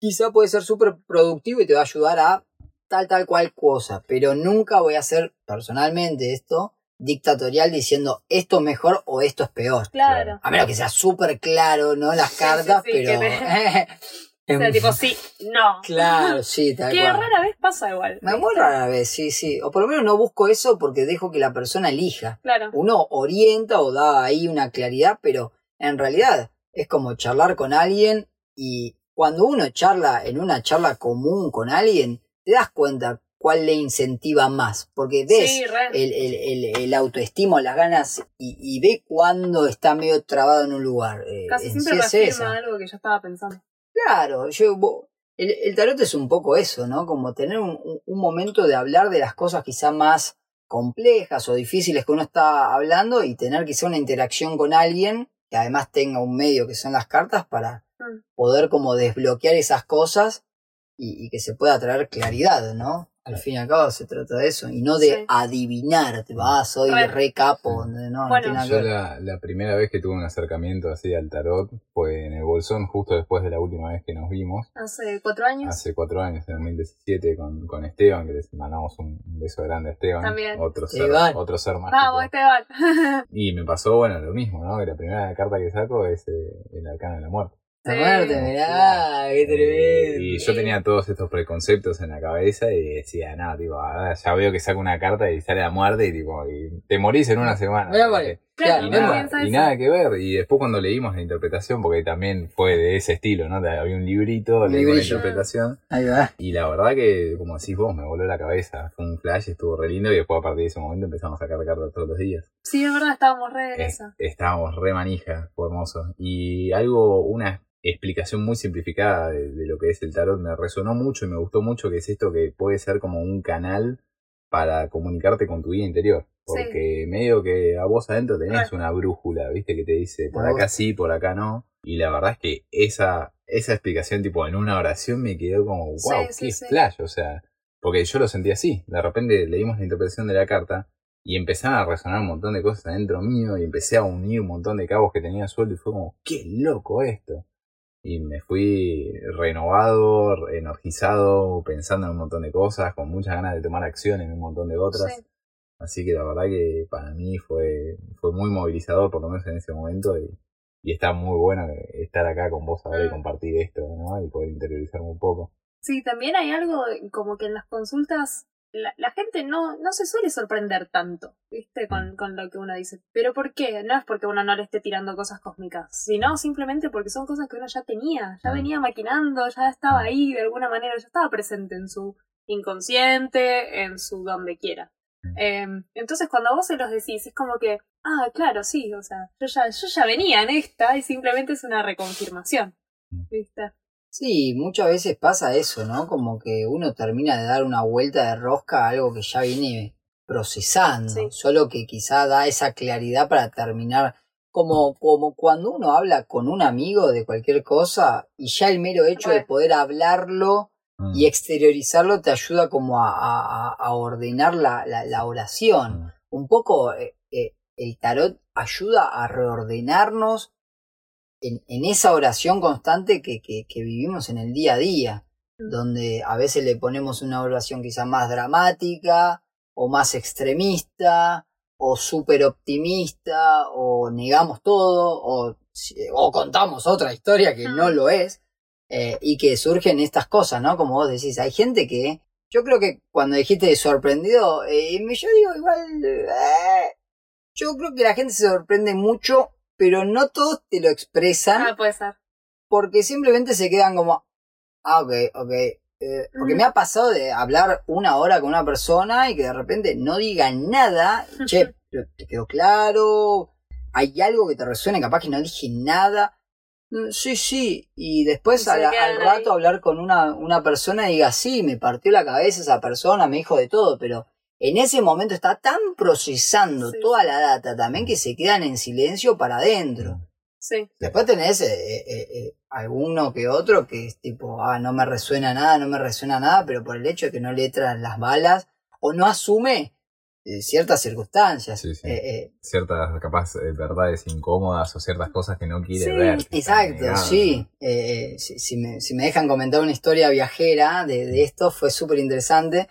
quizá puede ser súper productivo y te va a ayudar a tal, tal cual cosa, pero nunca voy a hacer personalmente esto dictatorial diciendo esto es mejor o esto es peor. Claro. A menos que sea súper claro, ¿no? Las cartas, sí, sí, pero... que O sea, tipo, sí, no. Claro, sí, tal Que cual. rara vez pasa igual. Me muy rara vez, sí, sí. O por lo menos no busco eso porque dejo que la persona elija. Claro. Uno orienta o da ahí una claridad, pero en realidad es como charlar con alguien y cuando uno charla en una charla común con alguien, te das cuenta cuál le incentiva más. Porque ves Sí, el, el, el, el autoestima, las ganas y, y ve cuando está medio trabado en un lugar. Eh, Casi en siempre sí es reafirma esa. algo que yo estaba pensando. Claro, yo, el, tarot es un poco eso, ¿no? Como tener un, un- un momento de hablar de las cosas quizá más complejas o difíciles que uno está hablando y tener quizá una interacción con alguien que además tenga un medio que son las cartas para Mm. poder como desbloquear esas cosas y, y que se pueda traer claridad, ¿no? Al fin y al cabo se trata de eso y no de Sí. adivinar, te vas, soy Re. re capo, no, no Bueno. tiene nada que Yo la, la primera vez que tuve un acercamiento así al tarot fue en el Bolsón, justo después de la última vez que nos vimos, Hace cuatro años. hace cuatro años, en 2017, con, con Esteban, que les mandamos un un beso grande a Esteban. También. Otro ser, Esteban. otro ser mágico. Vamos, Esteban. Y me pasó, bueno, lo mismo, ¿no? Que la primera carta que saco es eh, el arcano de la muerte. Muerte, mirá, qué tremendo. y yo tenía todos estos preconceptos en la cabeza y decía, nada, tipo, ahora ya veo que saco una carta y sale la muerte y tipo, y te morís en una semana. Vale. Claro, Y nada, y nada que ver. Y después cuando leímos la interpretación, porque también fue de ese estilo, ¿no? Había un librito, leímos la interpretación. Ahí va. Y la verdad que, como decís vos, me voló la cabeza. Fue un flash, estuvo re lindo y después a partir de ese momento empezamos a sacar cartas todos los días. Sí, es verdad, estábamos re Eh, eso. estábamos re manija, fue hermoso. Y algo, una explicación muy simplificada de, de lo que es el tarot me resonó mucho y me gustó mucho, que es esto que puede ser como un canal para comunicarte con tu vida interior. Porque medio que a vos adentro tenés una brújula, viste, que te dice por acá sí, por acá no. Y la verdad es que esa, esa explicación tipo en una oración me quedó como, wow, Sí, qué sí, sí. flash, o sea, porque yo lo sentí así. De repente leímos la interpretación de la carta y empezaron a resonar un montón de cosas adentro mío y empecé a unir un montón de cabos que tenía suelto y fue como, qué loco esto. Y me fui renovado, energizado, pensando en un montón de cosas, con muchas ganas de tomar acción en un montón de otras. Sí. Así que la verdad que para mí fue, fue muy movilizador, por lo menos en ese momento, y, y está muy bueno estar acá con vos ahora y Mm. compartir esto, ¿no? Y poder interiorizarme un poco. Sí, también hay algo como que en las consultas la, la gente no, no se suele sorprender tanto, ¿viste? Con, con lo que uno dice. ¿Pero por qué? No es porque uno no le esté tirando cosas cósmicas, sino simplemente porque son cosas que uno ya tenía, ya Mm. venía maquinando, ya estaba ahí de alguna manera, ya estaba presente en su inconsciente, en su donde quiera. Mm. Eh, entonces cuando vos se los decís, es como que, ah, claro, sí, o sea, yo ya, yo ya venía en esta y simplemente es una reconfirmación, Mm. ¿viste? Sí, muchas veces pasa eso, ¿no? Como que uno termina de dar una vuelta de rosca a algo que ya viene procesando, Sí. solo que quizá da esa claridad para terminar, como, como cuando uno habla con un amigo de cualquier cosa y ya el mero hecho de poder hablarlo Mm. y exteriorizarlo te ayuda como a, a- a- a ordenar la, la, la oración. Mm. Un poco eh, eh, el tarot ayuda a reordenarnos en, en esa oración constante que, que, que vivimos en el día a día, Mm. donde a veces le ponemos una oración quizá más dramática o más extremista o súper optimista o negamos todo o, o contamos otra historia que no lo es eh, y que surgen estas cosas, ¿no? Como vos decís, hay gente que yo creo que cuando dijiste sorprendido, eh, yo digo igual, eh, yo creo que la gente se sorprende mucho, pero no todos te lo expresan Ah, puede ser. porque simplemente se quedan como, ah, ok, ok. eh, porque me ha pasado de hablar una hora con una persona y que de repente no diga nada, che, te quedó claro, hay algo que te resuene, capaz que no dije nada. Mm, Sí, sí, y después al, rato ahí. hablar con una, una persona y diga, sí, me partió la cabeza esa persona, me dijo de todo, pero en ese momento está tan procesando Sí. toda la data también que se quedan en silencio para adentro. Sí. Después tenés eh, eh, eh, alguno que otro que es tipo, ah, no me resuena nada, no me resuena nada, pero por el hecho de que no le entran las balas o no asume eh, ciertas circunstancias. Sí, sí. Eh, eh, Ciertas, capaz, eh, verdades incómodas o ciertas cosas que no quiere Sí, ver. exacto, sí. Si, si me, si me dejan comentar una historia viajera de, de esto, fue súper interesante.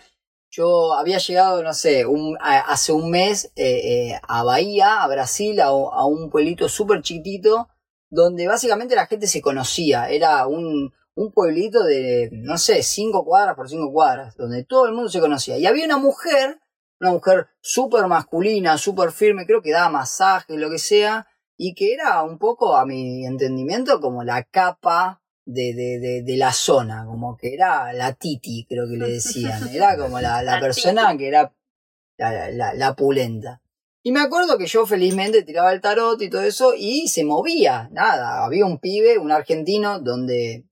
Yo había llegado, no sé, un, a- hace un mes eh, eh, a Bahía, a Brasil, a, a un pueblito súper chiquitito, donde básicamente la gente se conocía. Era un, un pueblito de, no sé, cinco cuadras por cinco cuadras, donde todo el mundo se conocía. Y había una mujer, una mujer súper masculina, súper firme, creo que daba masajes, lo que sea, y que era un poco, a mi entendimiento, como la capa de, de, de, de la zona, como que era la titi, creo que le decían. Era como la, la La persona titi. que era la, la, la pulenta. Y me acuerdo que yo felizmente tiraba el tarot y todo eso y se movía, nada, había un pibe, un argentino, donde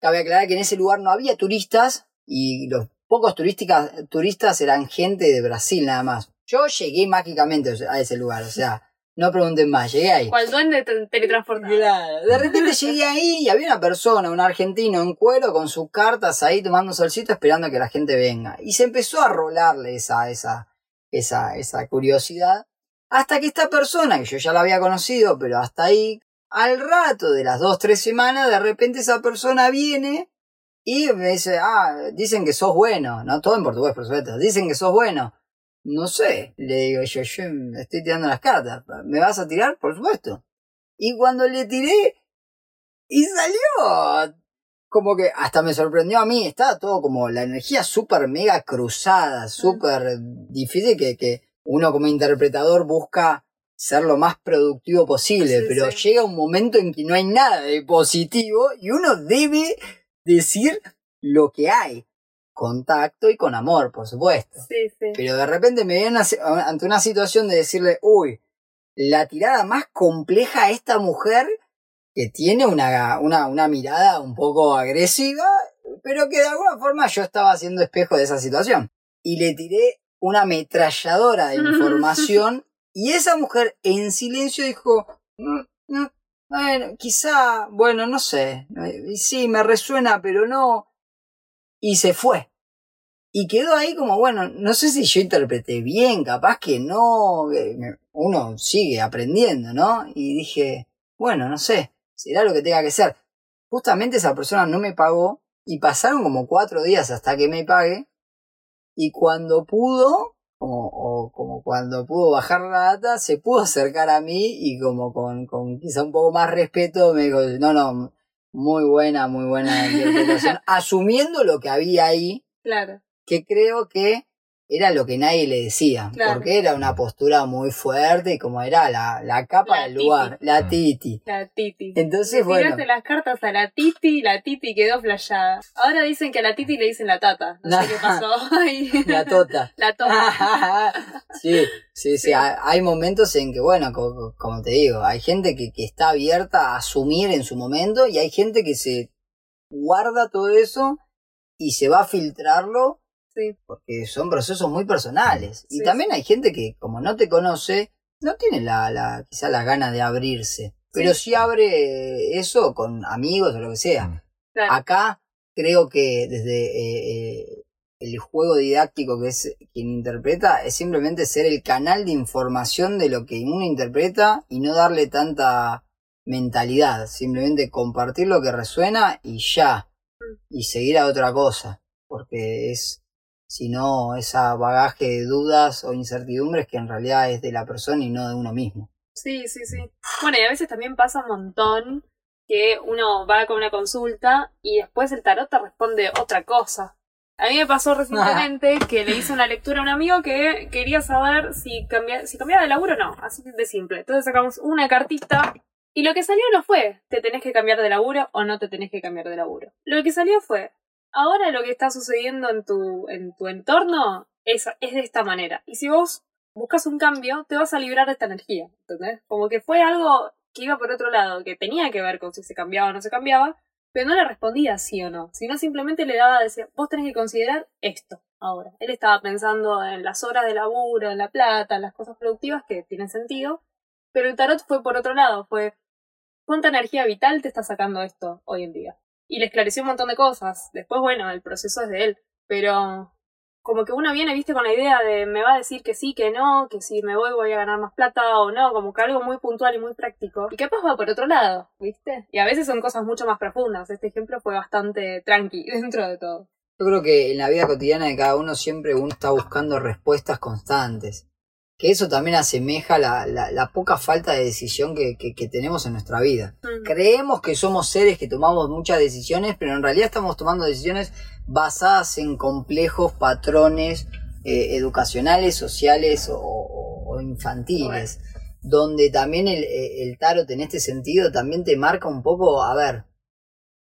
cabe aclarar que en ese lugar no había turistas y los pocos turísticas, turistas eran gente de Brasil nada más. Yo llegué mágicamente a ese lugar, o sea, no pregunten más, llegué ahí. Cual duende te- teletransportado. Claro, de repente llegué ahí y había una persona, un argentino en cuero con sus cartas ahí tomando solcito esperando a que la gente venga. Y se empezó a rolarle esa, esa, esa, esa curiosidad. Hasta que esta persona, que yo ya la había conocido, pero hasta ahí, al rato de las dos, tres semanas, de repente esa persona viene y me dice, ah, dicen que sos bueno, no todo en portugués, por supuesto, dicen que sos bueno. No sé, le digo yo, yo estoy tirando las cartas, ¿me vas a tirar? Por supuesto. Y cuando le tiré, y salió. Como que hasta me sorprendió a mí, estaba todo como la energía súper mega cruzada, súper difícil que, que uno como interpretador busca ser lo más productivo posible, Sí, pero sí. llega un momento en que no hay nada de positivo y uno debe decir lo que hay, con tacto y con amor, por supuesto. Sí, sí. Pero de repente me viene ante una situación de decirle, uy, la tirada más compleja a esta mujer que tiene una, una, una mirada un poco agresiva, pero que de alguna forma yo estaba haciendo espejo de esa situación. Y le tiré una ametralladora de información y esa mujer en silencio dijo, "Mm, mm, bueno, quizá, bueno, no sé, eh, sí, me resuena, pero no. Y se fue. Y quedó ahí como, bueno, no sé si yo interpreté bien, capaz que no, uno sigue aprendiendo, ¿no? Y dije, bueno, no sé, será lo que tenga que ser. Justamente esa persona no me pagó y pasaron como cuatro días hasta que me pague. Y cuando pudo, como, o como cuando pudo bajar la data, se pudo acercar a mí y como con, con quizá un poco más respeto me dijo, no, no, muy buena, muy buena interpretación, asumiendo lo que había ahí Claro. que creo que era lo que nadie le decía, Claro. porque era una postura muy fuerte y como era la, la capa La del titi. lugar, la Mm. titi. La Titi. Entonces, Le bueno, tiraste las cartas a la Titi y la Titi quedó flayada. Ahora dicen que a la Titi le dicen la tata. No sé qué pasó ahí. la tota. La tota. sí, sí, sí, hay hay momentos en que, bueno, co- como, te digo, hay gente que, que está abierta a asumir en su momento y hay gente que se guarda todo eso y se va a filtrarlo Sí. porque son procesos muy personales. Y también hay gente que, como no te conoce, no tiene la, la quizá la gana de abrirse. Pero sí abre eso con amigos o lo que sea. Mm. Claro. Acá creo que desde eh, eh, el juego didáctico que es quien interpreta es simplemente ser el canal de información de lo que uno interpreta y no darle tanta mentalidad, simplemente compartir lo que resuena y ya, y seguir a otra cosa, porque es si no esa bagaje de dudas o incertidumbres que en realidad es de la persona y no de uno mismo. Sí, sí, sí. Bueno, y a veces también pasa un montón que uno va con una consulta y después el tarot te responde otra cosa. A mí me pasó recientemente que le hice una lectura a un amigo que quería saber si, cambia, si cambiaba de laburo o no, así de simple. Entonces sacamos una cartita y lo que salió no fue te tenés que cambiar de laburo o no te tenés que cambiar de laburo. Lo que salió fue ahora lo que está sucediendo en tu, en tu entorno es, es de esta manera. Y si vos buscas un cambio, te vas a librar de esta energía. ¿Entendés? Como que fue algo que iba por otro lado, que tenía que ver con si se cambiaba o no se cambiaba, pero no le respondía sí o no, sino simplemente le daba, decía, vos tenés que considerar esto ahora. Él estaba pensando en las horas de laburo, en la plata, en las cosas productivas que tienen sentido, pero el tarot fue por otro lado, fue cuánta energía vital te está sacando esto hoy en día. Y le esclareció un montón de cosas. Después, bueno, el proceso es de él, pero como que uno viene, viste, con la idea de me va a decir que sí, que no, que si me voy voy a ganar más plata o no, como que algo muy puntual y muy práctico. Y capaz va por otro lado, viste. Y a veces son cosas mucho más profundas. Este ejemplo fue bastante tranqui dentro de todo. Yo creo que en la vida cotidiana de cada uno siempre uno está buscando respuestas constantes. Que eso también asemeja la, la, la poca falta de decisión que, que, que tenemos en nuestra vida. Mm. Creemos que somos seres que tomamos muchas decisiones, pero en realidad estamos tomando decisiones basadas en complejos patrones eh, educacionales, sociales o, infantiles. Donde también el, el tarot en este sentido también te marca un poco, a ver,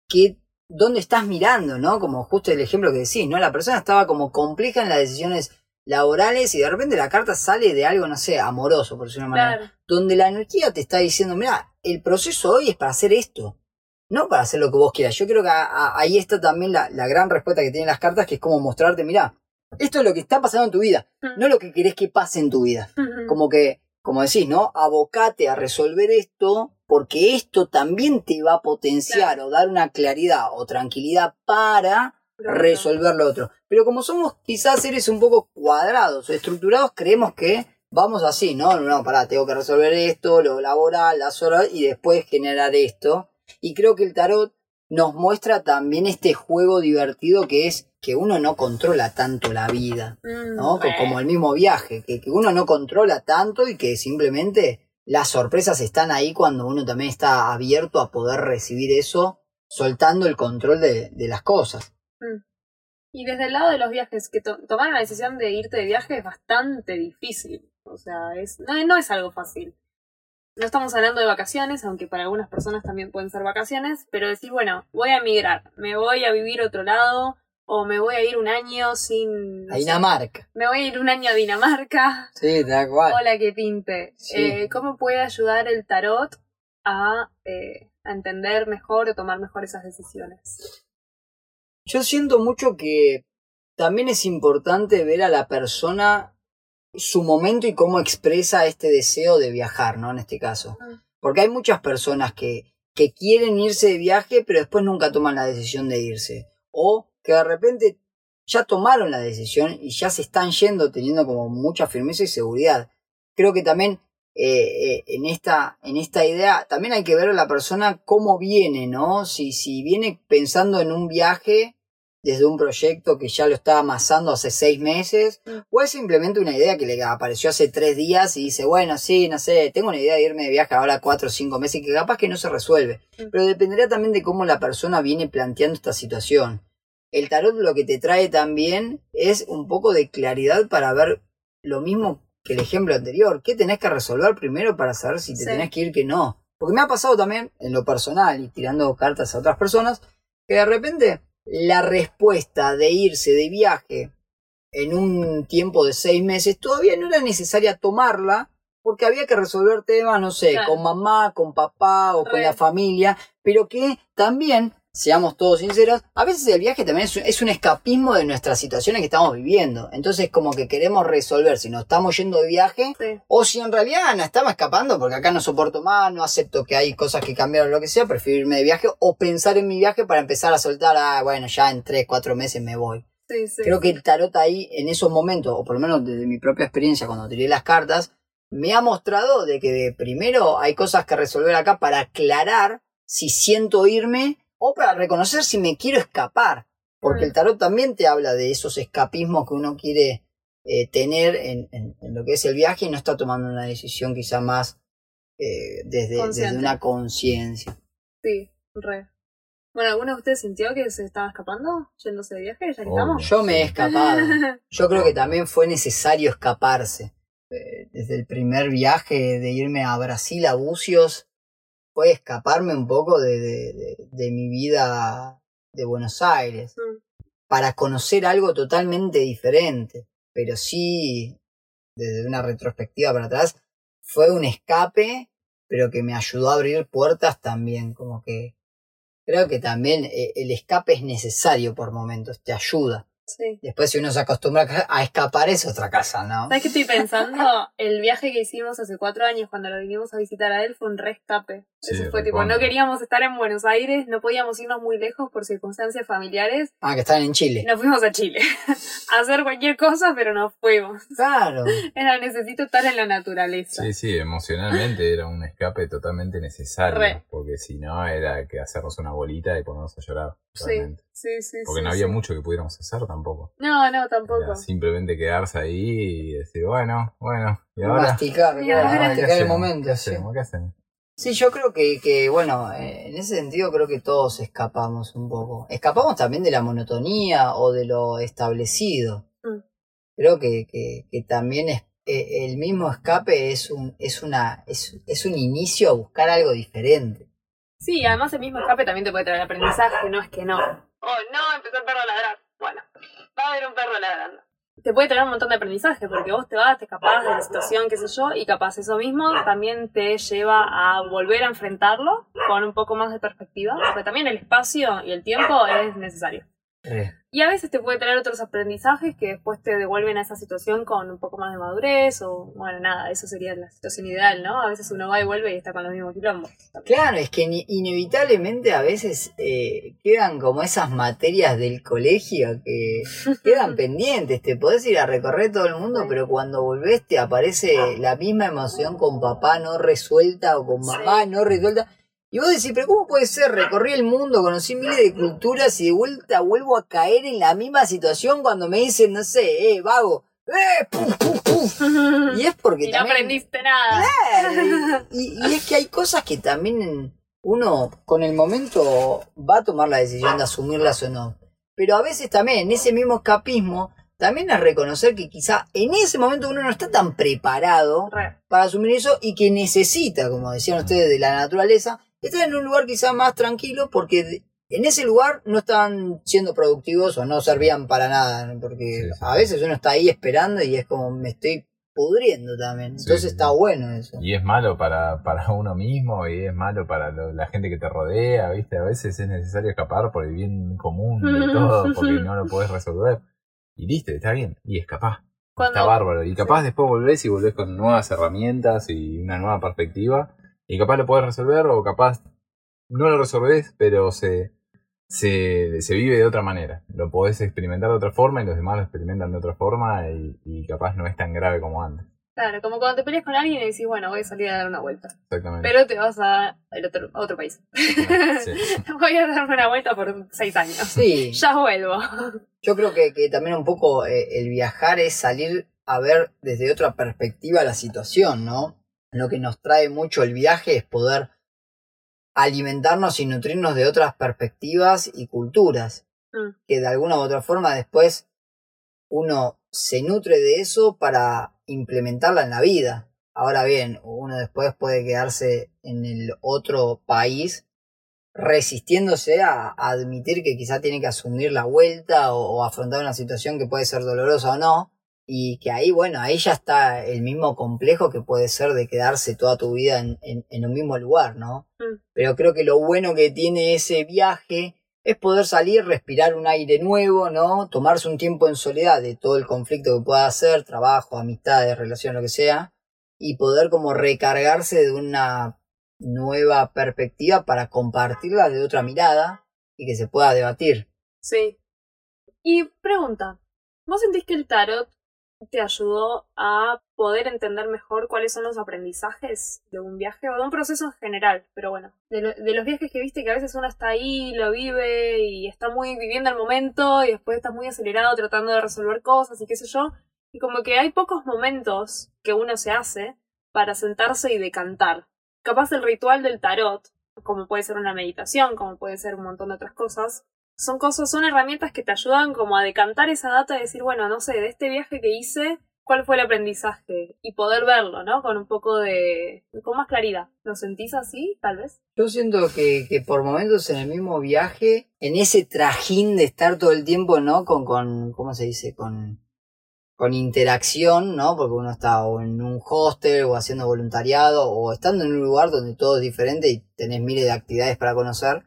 que dónde estás mirando, ¿no? Como justo el ejemplo que decís, ¿no? La persona estaba como compleja en las decisiones laborales y de repente la carta sale de algo, no sé, amoroso, por decirlo de una manera. Claro. Donde la energía te está diciendo, mira, el proceso hoy es para hacer esto, no para hacer lo que vos quieras. Yo creo que a- a- ahí está también la, la gran respuesta que tienen las cartas, que es como mostrarte, mira, esto es lo que está pasando en tu vida, no lo que querés que pase en tu vida. Como que, como decís, ¿no? Abocate a resolver esto porque esto también te va a potenciar o dar una claridad o tranquilidad para resolver lo otro. Pero como somos quizás seres un poco cuadrados o estructurados, creemos que vamos así, ¿no? No, pará, tengo que resolver esto, lo laboral, las horas y después generar esto. Y creo que el tarot nos muestra también este juego divertido que es que uno no controla tanto la vida. Mm, ¿no? Como el mismo viaje, que, que uno no controla tanto y que simplemente las sorpresas están ahí cuando uno también está abierto a poder recibir eso, soltando el control de, de las cosas. Y desde el lado de los viajes, que to- tomar la decisión de irte de viaje es bastante difícil. O sea, es, no, no es algo fácil. No estamos hablando de vacaciones, aunque para algunas personas también pueden ser vacaciones, pero decir, bueno, voy a emigrar, me voy a vivir a otro lado, o me voy a ir un año sin... no A sé, Dinamarca. me voy a ir un año a Dinamarca. Sí, tal cual. Hola, que pinte. Sí. Eh, ¿Cómo puede ayudar el tarot a, eh, a entender mejor o tomar mejor esas decisiones? Yo siento mucho que también es importante ver a la persona su momento y cómo expresa este deseo de viajar, ¿no? En este caso. Ah. Porque hay muchas personas que, que quieren irse de viaje, pero después nunca toman la decisión de irse. O que de repente ya tomaron la decisión y ya se están yendo teniendo como mucha firmeza y seguridad. Creo que también eh, eh, en, esta, en esta idea también hay que ver a la persona cómo viene, ¿no? Si, si viene pensando en un viaje desde un proyecto que ya lo está amasando hace seis meses, Mm. o es simplemente una idea que le apareció hace tres días y dice, bueno, sí, no sé, tengo una idea de irme de viaje ahora cuatro o cinco meses y que capaz que no se resuelve. Mm. Pero dependerá también de cómo la persona viene planteando esta situación. El tarot lo que te trae también es un poco de claridad para ver lo mismo que el ejemplo anterior. ¿Qué tenés que resolver primero para saber si te Sí. tenés que ir que no? Porque me ha pasado también en lo personal y tirando cartas a otras personas que de repente la respuesta de irse de viaje en un tiempo de seis meses todavía no era necesaria tomarla porque había que resolver temas, no sé, Claro. con mamá, con papá o con la familia, pero que también, seamos todos sinceros, a veces el viaje también es, un- es un escapismo de nuestras situaciones que estamos viviendo. Entonces como que queremos resolver si nos estamos yendo de viaje Sí. o si en realidad no estamos escapando porque acá no soporto más, no acepto que hay cosas que cambiaron, lo que sea, prefiero irme de viaje o pensar en mi viaje para empezar a soltar, ah, bueno, ya en tres, cuatro meses me voy. Sí, sí. Creo que el tarot ahí, en esos momentos, o por lo menos desde mi propia experiencia cuando tiré las cartas, me ha mostrado de que primero hay cosas que resolver acá para aclarar si siento irme o para reconocer si me quiero escapar. Porque Mm. el tarot también te habla de esos escapismos que uno quiere eh, tener en, en- en lo que es el viaje y no está tomando una decisión quizá más eh, desde, una conciencia. Sí, re. Bueno, ¿alguno de ustedes sintió que se estaba escapando yéndose de viaje ya que estamos? Yo me he escapado. Yo creo que también fue necesario escaparse. Eh, Desde el primer viaje de irme a Brasil, a Bucios, fue escaparme un poco de, de- de- de mi vida de Buenos Aires. Mm. Para conocer algo totalmente diferente. Pero sí, desde una retrospectiva para atrás, fue un escape, pero que me ayudó a abrir puertas también. Como que creo que también eh, el escape es necesario por momentos, te ayuda. Sí. Después, si uno se acostumbra a escapar, es otra casa, ¿no? ¿Sabes qué estoy pensando? El viaje que hicimos hace cuatro años cuando lo vinimos a visitar a él fue un rescape. Sí, Eso fue tipo, no queríamos estar en Buenos Aires, no podíamos irnos muy lejos por circunstancias familiares. Ah, que están en Chile. Nos fuimos a Chile a hacer cualquier cosa, pero nos fuimos. Claro. Era necesito estar en la naturaleza. Sí, sí, emocionalmente era un escape totalmente necesario. Re. Porque si no, era que hacernos una bolita y ponernos a llorar. Sí, realmente. sí, sí. Porque sí, no había sí. mucho que pudiéramos hacer tampoco. No, no, tampoco. Era simplemente quedarse ahí y decir, bueno, bueno, y ahora. Masticar, Y ahora- ¿qué masticar el momento. ¿Qué hacemos? ¿Qué hacemos? Sí, yo creo que, que, bueno, eh, en ese sentido creo que todos escapamos un poco. Escapamos también de la monotonía o de lo establecido. Mm. Creo que, que, que también es, eh, el mismo escape es un, es, una, es, es un inicio a buscar algo diferente. Sí, además el mismo escape también te puede traer aprendizaje, no es que no. Oh, no, empezó el perro a ladrar. Bueno, va a haber un perro ladrando. Te puede traer un montón de aprendizaje, porque vos te vas, te escapás de la situación, qué sé yo, y capaz eso mismo también te lleva a volver a enfrentarlo con un poco más de perspectiva, porque también el espacio y el tiempo es necesario. Y a veces te puede traer otros aprendizajes que después te devuelven a esa situación con un poco más de madurez o, bueno, nada, eso sería la situación ideal, ¿no? A veces uno va y vuelve y está con los mismos quilombos. Claro, es que inevitablemente a veces eh, quedan como esas materias del colegio que quedan pendientes. Te podés ir a recorrer todo el mundo, pero cuando volvés te aparece la misma emoción con papá no resuelta o con mamá no resuelta. Y vos decís, pero ¿cómo puede ser? Recorrí el mundo, conocí miles de culturas y de vuelta vuelvo a caer en la misma situación cuando me dicen, no sé, eh, vago. Eh, puf, puf, puf. Y es porque Y no aprendiste nada. Claro, y, y es que hay cosas que también uno con el momento va a tomar la decisión de asumirlas o no. Pero a veces también en ese mismo escapismo, también es reconocer que quizá en ese momento uno no está tan preparado Re. para asumir eso y que necesita, como decían ustedes, de la naturaleza, estar en un lugar quizá más tranquilo porque en ese lugar no estaban siendo productivos o no servían para nada, porque Sí, sí, a veces uno está ahí esperando y es como me estoy pudriendo también. Entonces sí, está bueno eso. Y es malo para, para uno mismo y es malo para lo- la gente que te rodea, ¿viste? A veces es necesario escapar por el bien común de todo, porque no lo podés resolver. Y listo, está bien. Y escapás. Cuando- Está bárbaro. Y capaz después volvés y volvés con nuevas herramientas y una nueva perspectiva. Y capaz lo podés resolver o capaz no lo resolvés, pero se, se, se vive de otra manera. Lo podés experimentar de otra forma y los demás lo experimentan de otra forma y, y capaz no es tan grave como antes. Claro, como cuando te peleas con alguien y decís, bueno, voy a salir a dar una vuelta. Exactamente. Pero te vas a, el otro, a otro país. Sí. voy a darme una vuelta por seis años. Sí, Ya vuelvo. yo creo que, que también un poco eh, el viajar es salir a ver desde otra perspectiva la situación, ¿no? Lo que nos trae mucho el viaje es poder alimentarnos y nutrirnos de otras perspectivas y culturas, Mm. que de alguna u otra forma después uno se nutre de eso para implementarla en la vida. Ahora bien, uno después puede quedarse en el otro país resistiéndose a, a admitir que quizá tiene que asumir la vuelta o, o afrontar una situación que puede ser dolorosa o no. Y que ahí, bueno, ahí ya está el mismo complejo que puede ser de quedarse toda tu vida en, en- en un mismo lugar, ¿no? Mm. Pero creo que lo bueno que tiene ese viaje es poder salir, respirar un aire nuevo, ¿no? Tomarse un tiempo en soledad de todo el conflicto que pueda hacer, trabajo, amistades, relación, lo que sea, y poder como recargarse de una nueva perspectiva para compartirla de otra mirada y que se pueda debatir. Sí. Y pregunta, ¿vos sentís que el tarot te ayudó a poder entender mejor cuáles son los aprendizajes de un viaje o de un proceso en general? Pero bueno, de, lo- de los viajes que viste que a veces uno está ahí, lo vive y está muy viviendo el momento y después estás muy acelerado tratando de resolver cosas y qué sé yo. Y como que hay pocos momentos que uno se hace para sentarse y decantar. Capaz el ritual del tarot, como puede ser una meditación, como puede ser un montón de otras cosas, son cosas, son herramientas que te ayudan como a decantar esa data y decir, bueno, no sé, de este viaje que hice, cuál fue el aprendizaje y poder verlo, ¿no? Con un poco de, con más claridad. ¿Lo sentís así, tal vez? Yo siento que, que por momentos en el mismo viaje, en ese trajín de estar todo el tiempo, ¿no? Con, con ¿cómo se dice? Con, con interacción, ¿no? Porque uno está o en un hostel o haciendo voluntariado o estando en un lugar donde todo es diferente y tenés miles de actividades para conocer.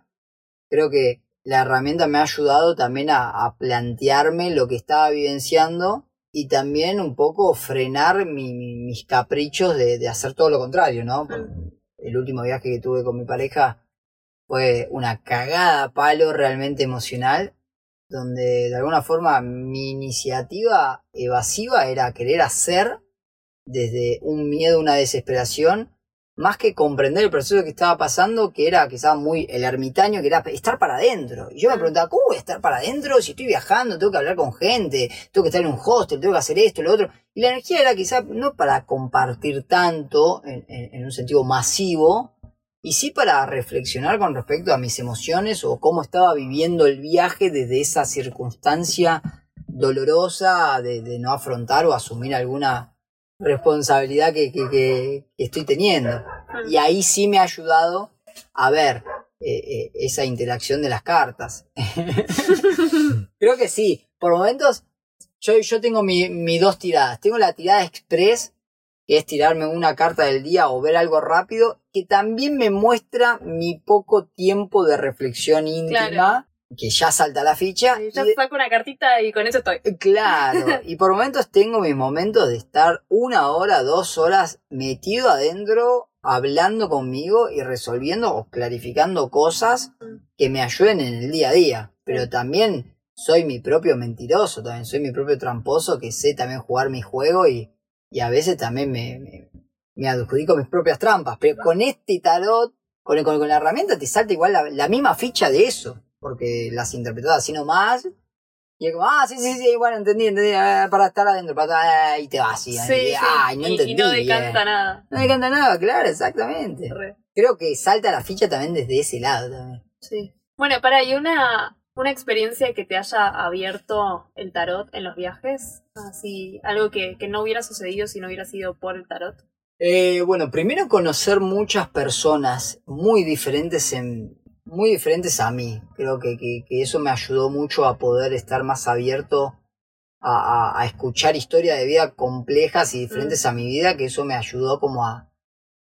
Creo que la herramienta me ha ayudado también a, a plantearme lo que estaba vivenciando y también un poco frenar mi- mi- mis caprichos de, de hacer todo lo contrario, ¿no? El último viaje que tuve con mi pareja fue una cagada a palo realmente emocional, donde de alguna forma mi iniciativa evasiva era querer hacer desde un miedo, una desesperación, más que comprender el proceso que estaba pasando, que era quizás muy el ermitaño, que era estar para adentro. Y yo me preguntaba, ¿cómo voy a estar para adentro si estoy viajando, tengo que hablar con gente, tengo que estar en un hostel, tengo que hacer esto, lo otro? Y la energía era quizás no para compartir tanto en, en- en un sentido masivo, y sí para reflexionar con respecto a mis emociones o cómo estaba viviendo el viaje desde esa circunstancia dolorosa de, de no afrontar o asumir alguna responsabilidad que, que- estoy teniendo. Y ahí sí me ha ayudado a ver eh, eh, esa interacción de las cartas. Creo que sí. Por momentos, yo, yo tengo mi, mis dos tiradas. Tengo la tirada express, que es tirarme una carta del día o ver algo rápido, que también me muestra mi poco tiempo de reflexión íntima, Claro. Que ya salta la ficha. Y Ya saco una cartita y con eso estoy. Claro, y por momentos tengo mis momentos de estar una hora, dos horas metido adentro, hablando conmigo y resolviendo o clarificando cosas que me ayuden en el día a día. Pero también soy mi propio mentiroso, también soy mi propio tramposo que sé también jugar mi juego y, y a veces también me, me, me adjudico mis propias trampas. Pero con este tarot, con, con, con la herramienta te salta igual la, la misma ficha de eso, porque las interpretas así nomás y es como, ah, sí, sí, sí, bueno, entendí, entendí, eh, para estar adentro, para estar, y te vas, y, Sí, y- sí. ay, no y, entendí. y no bien. decanta nada. No decanta nada, claro, exactamente. Re. Creo que salta la ficha también desde ese lado también. Sí. Bueno, para, ¿y una, una experiencia que te haya abierto el tarot en los viajes? Así, algo que, que no hubiera sucedido si no hubiera sido por el tarot. Eh, bueno, primero conocer muchas personas muy diferentes en muy diferentes a mí. Creo que, que, que eso me ayudó mucho a poder estar más abierto a, a- a escuchar historias de vida complejas y diferentes a mi vida, que eso me ayudó como a,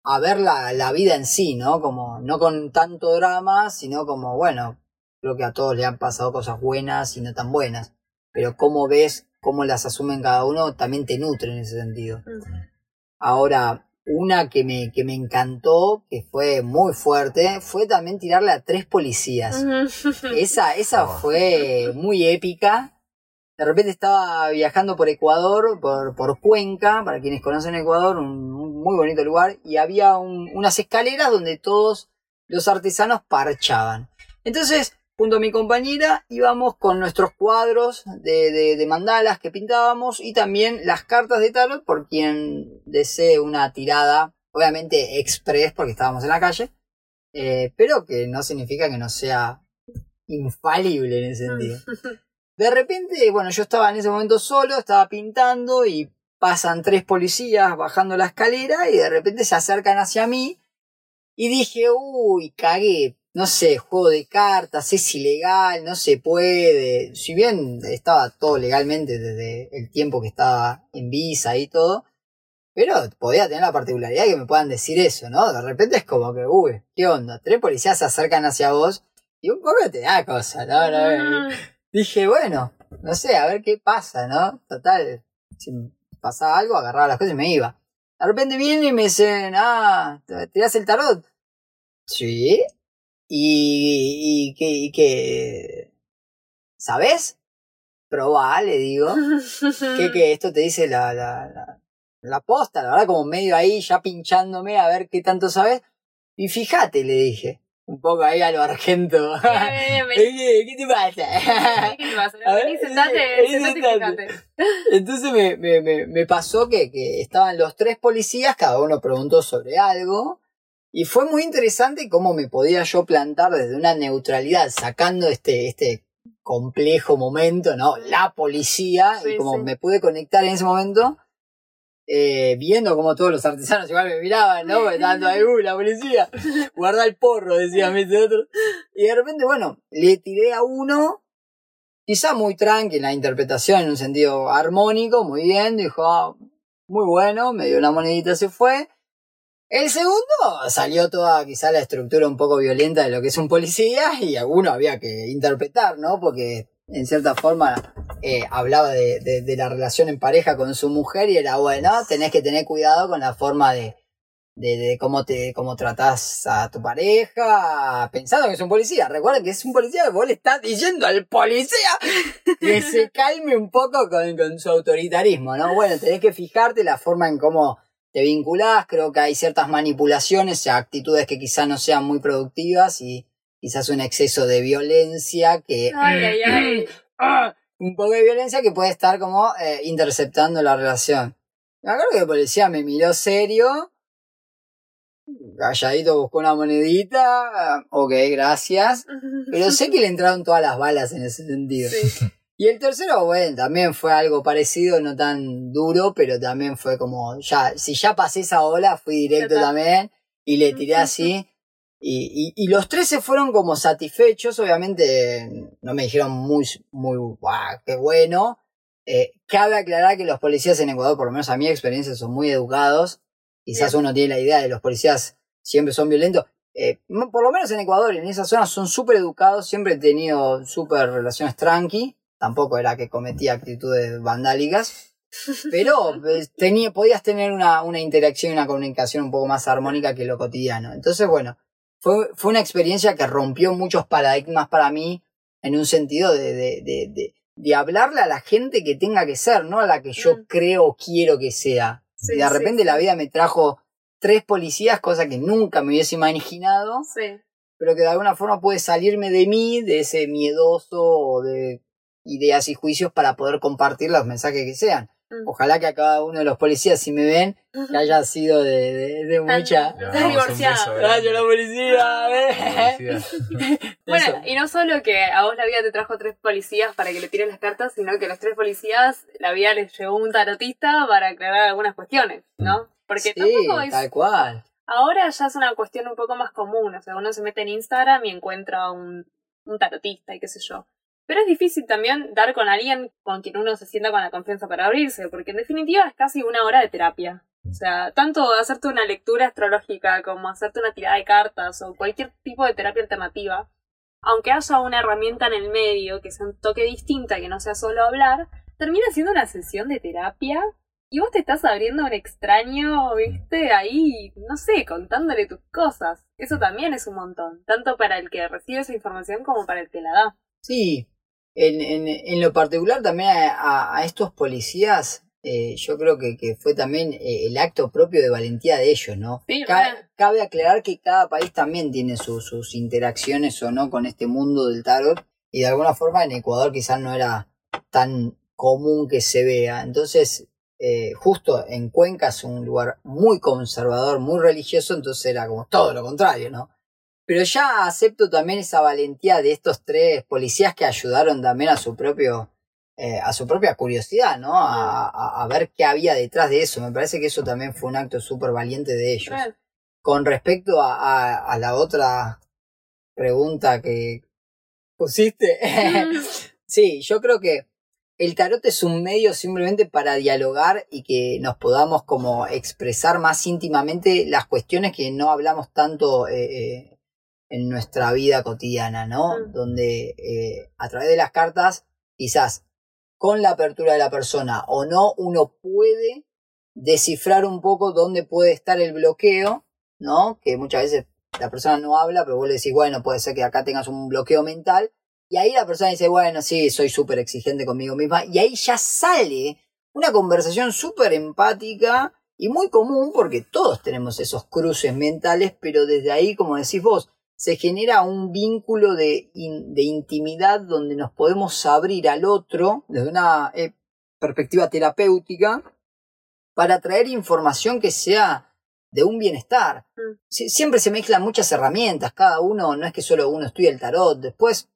a ver la, la vida en sí, ¿no? Como no con tanto drama, sino como, bueno, creo que a todos le han pasado cosas buenas y no tan buenas. Pero cómo ves, cómo las asumen cada uno, también te nutre en ese sentido. Ahora, una que me, que me encantó, que fue muy fuerte, fue también tirarle a tres policías. Esa, esa Oh. fue muy épica. De repente estaba viajando por Ecuador, por, por Cuenca, para quienes conocen Ecuador, un, un muy bonito lugar, y había un- unas escaleras donde todos los artesanos parchaban. Entonces, junto a mi compañera, íbamos con nuestros cuadros de, de- de mandalas que pintábamos y también las cartas de tarot por quien desee una tirada, obviamente express porque estábamos en la calle, eh, pero que no significa que no sea infalible en ese sentido. De repente, bueno, yo estaba en ese momento solo, estaba pintando y pasan tres policías bajando la escalera y de repente se acercan hacia mí y dije, uy, cagué, no sé, juego de cartas, es ilegal, no se puede. Si bien estaba todo legalmente desde el tiempo que estaba en visa y todo, pero podía tener la particularidad que me puedan decir eso, ¿no? De repente es como que, uy, ¿qué onda? Tres policías se acercan hacia vos y un poco te da cosa, ¿no? no dije, bueno, no sé, a ver qué pasa, ¿no? Total, si pasaba algo, agarraba las cosas y me iba. De repente vienen y me dicen, ah, ¿te tirás el tarot? Sí. ¿Y, y qué? Y qué? ¿Sabes? Probá, le digo. que, que esto te dice la, la, la, la posta, la verdad, como medio ahí ya pinchándome a ver qué tanto sabes. Y fíjate, le dije. Un poco ahí a lo argento. Eh, ¿Qué te pasa? ¿Qué te pasa? Ver, sentate, sentate sentate. Entonces me, me, me, me pasó que, que estaban los tres policías, cada uno preguntó sobre algo. Y fue muy interesante cómo me podía yo plantar desde una neutralidad, sacando este, este complejo momento, ¿no? La policía, Sí, y como sí. me pude conectar en ese momento, eh, viendo como todos los artesanos igual me miraban, ¿no? Tanto ahí, "Uh, la policía, guarda el porro, decía mi otro. Y de repente, bueno, le tiré a uno, quizá muy tranqui en la interpretación, en un sentido armónico, muy bien, dijo, "Ah, muy bueno, me dio una monedita, se fue. El segundo salió toda quizá la estructura un poco violenta de lo que es un policía y alguno había que interpretar, ¿no? Porque en cierta forma eh, hablaba de, de- la relación en pareja con su mujer y era bueno, tenés que tener cuidado con la forma de, de, cómo te cómo tratás a tu pareja pensando que es un policía. Recuerden que es un policía vos le estás diciendo al policía que se calme un poco con, con su autoritarismo, ¿no? Bueno, tenés que fijarte la forma en cómo te vinculás, creo que hay ciertas manipulaciones, actitudes que quizás no sean muy productivas y quizás un exceso de violencia que... Ay, ay, ay. ¡Ah! un poco de violencia que puede estar como eh, interceptando la relación. Me acuerdo que el policía me miró serio, calladito buscó una monedita, ah, ok, gracias, pero sé que le entraron todas las balas en ese sentido. Sí. Y el tercero, bueno, también fue algo parecido, no tan duro, pero también fue como, ya, si ya pasé esa ola, fui directo también y le tiré así. Y, y, y los tres se fueron como satisfechos, obviamente no me dijeron muy, muy, guau, qué bueno. Eh, cabe aclarar que los policías en Ecuador, por lo menos a mi experiencia, son muy educados. Quizás uno tiene la idea de los policías siempre son violentos. Eh, por lo menos en Ecuador, en esa zona, son súper educados. Siempre he tenido súper relaciones tranqui. Tampoco era que cometía actitudes vandálicas. Pero eh, tenía, podías tener una, una interacción y una comunicación un poco más armónica que lo cotidiano. Entonces, bueno, fue, fue una experiencia que rompió muchos paradigmas para mí en un sentido de, de, de, de, de hablarle a la gente que tenga que ser, no a la que yo Mm. creo o quiero que sea. Sí, y de repente sí. la vida me trajo tres policías, cosa que nunca me hubiese imaginado, Sí. pero que de alguna forma puede salirme de mí, de ese miedoso o de ideas y juicios para poder compartir los mensajes que sean. Mm. Ojalá que a cada uno de los policías, si me ven, que haya sido de, de, de mucha... Beso Gracias, la policía. Bueno, y no solo que a vos la vida te trajo tres policías para que le tires las cartas, sino que los tres policías, la vida les llevó un tarotista para aclarar algunas cuestiones, ¿no? Porque sí, tampoco es... tal cual. Ahora ya es una cuestión un poco más común, o sea, uno se mete en Instagram y encuentra un, un tarotista y qué sé yo. Pero es difícil también dar con alguien con quien uno se sienta con la confianza para abrirse, porque en definitiva es casi una hora de terapia. O sea, tanto hacerte una lectura astrológica como hacerte una tirada de cartas o cualquier tipo de terapia alternativa, aunque haya una herramienta en el medio que sea un toque distinta, que no sea solo hablar, termina siendo una sesión de terapia y vos te estás abriendo a un extraño, viste, ahí, no sé, contándole tus cosas. Eso también es un montón, tanto para el que recibe esa información como para el que la da. Sí, en, en, en lo particular también a, estos policías, eh, yo creo que, que fue también eh, el acto propio de valentía de ellos, ¿no? Sí, Ca- cabe aclarar que cada país también tiene su- sus interacciones o no con este mundo del tarot y de alguna forma en Ecuador quizás no era tan común que se vea. Entonces, eh, justo en Cuenca es un lugar muy conservador, muy religioso, entonces era como todo lo contrario, ¿no? Pero ya acepto también esa valentía de estos tres policías que ayudaron también a su propio, eh, a su propia curiosidad, ¿no? A, a- a ver qué había detrás de eso. Me parece que eso también fue un acto súper valiente de ellos. Con respecto a, a- a la otra pregunta que pusiste, sí, yo creo que el tarot es un medio simplemente para dialogar y que nos podamos como expresar más íntimamente las cuestiones que no hablamos tanto eh, eh, en nuestra vida cotidiana, ¿no? Mm. Donde eh, a través de las cartas, quizás con la apertura de la persona o no, uno puede descifrar un poco dónde puede estar el bloqueo, ¿no? Que muchas veces la persona no habla, pero vos le decís, bueno, puede ser que acá tengas un bloqueo mental. Y ahí la persona dice, bueno, sí, soy súper exigente conmigo misma. Y ahí ya sale una conversación súper empática y muy común porque todos tenemos esos cruces mentales, pero desde ahí, como decís vos, se genera un vínculo de, in- de intimidad donde nos podemos abrir al otro desde una eh, perspectiva terapéutica para traer información que sea de un bienestar. Mm. Sie- Siempre se mezclan muchas herramientas, cada uno, no es que solo uno estudia el tarot, después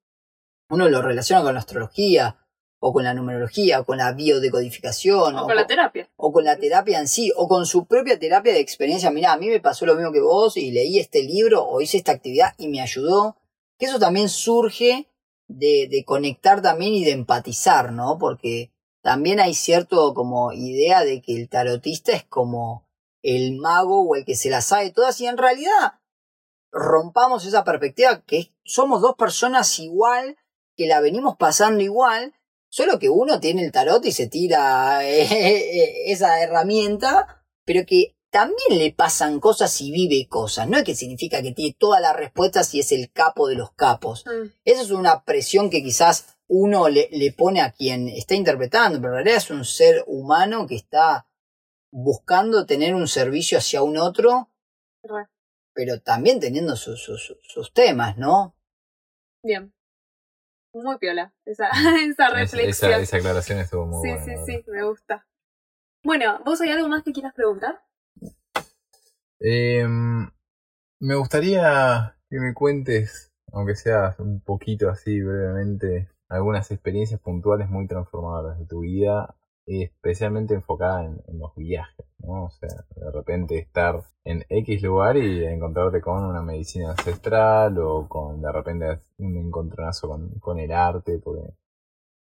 uno lo relaciona con la astrología, o con la numerología, o con la biodecodificación, O o con la terapia. o con la terapia en sí, o con su propia terapia de experiencia. Mirá, a mí me pasó lo mismo que vos y leí este libro o hice esta actividad y me ayudó. Que eso también surge de, de conectar también y de empatizar, ¿no? Porque también hay cierto como idea de que el tarotista es como el mago o el que se la sabe todas y en realidad rompamos esa perspectiva que somos dos personas igual, que la venimos pasando igual, solo que uno tiene el tarot y se tira eh, esa herramienta, pero que también le pasan cosas y vive cosas. No es que significa que tiene todas las respuestas y es el capo de los capos. Mm, Esa es una presión que quizás uno le, le pone a quien está interpretando, pero en realidad es un ser humano que está buscando tener un servicio hacia un otro, re. pero también teniendo sus, sus, sus temas, ¿no? Bien. Muy piola esa, esa reflexión. esa, esa aclaración estuvo muy sí, buena. sí, sí, verdad. me gusta. Bueno, ¿vos hay algo más que quieras preguntar? Em, me gustaría que me cuentes, aunque sea un poquito así brevemente, algunas experiencias puntuales muy transformadoras de tu vida especialmente enfocada en, en los viajes, ¿no? O sea, de repente estar en X lugar y encontrarte con una medicina ancestral o con de repente un encontronazo con, con el arte, porque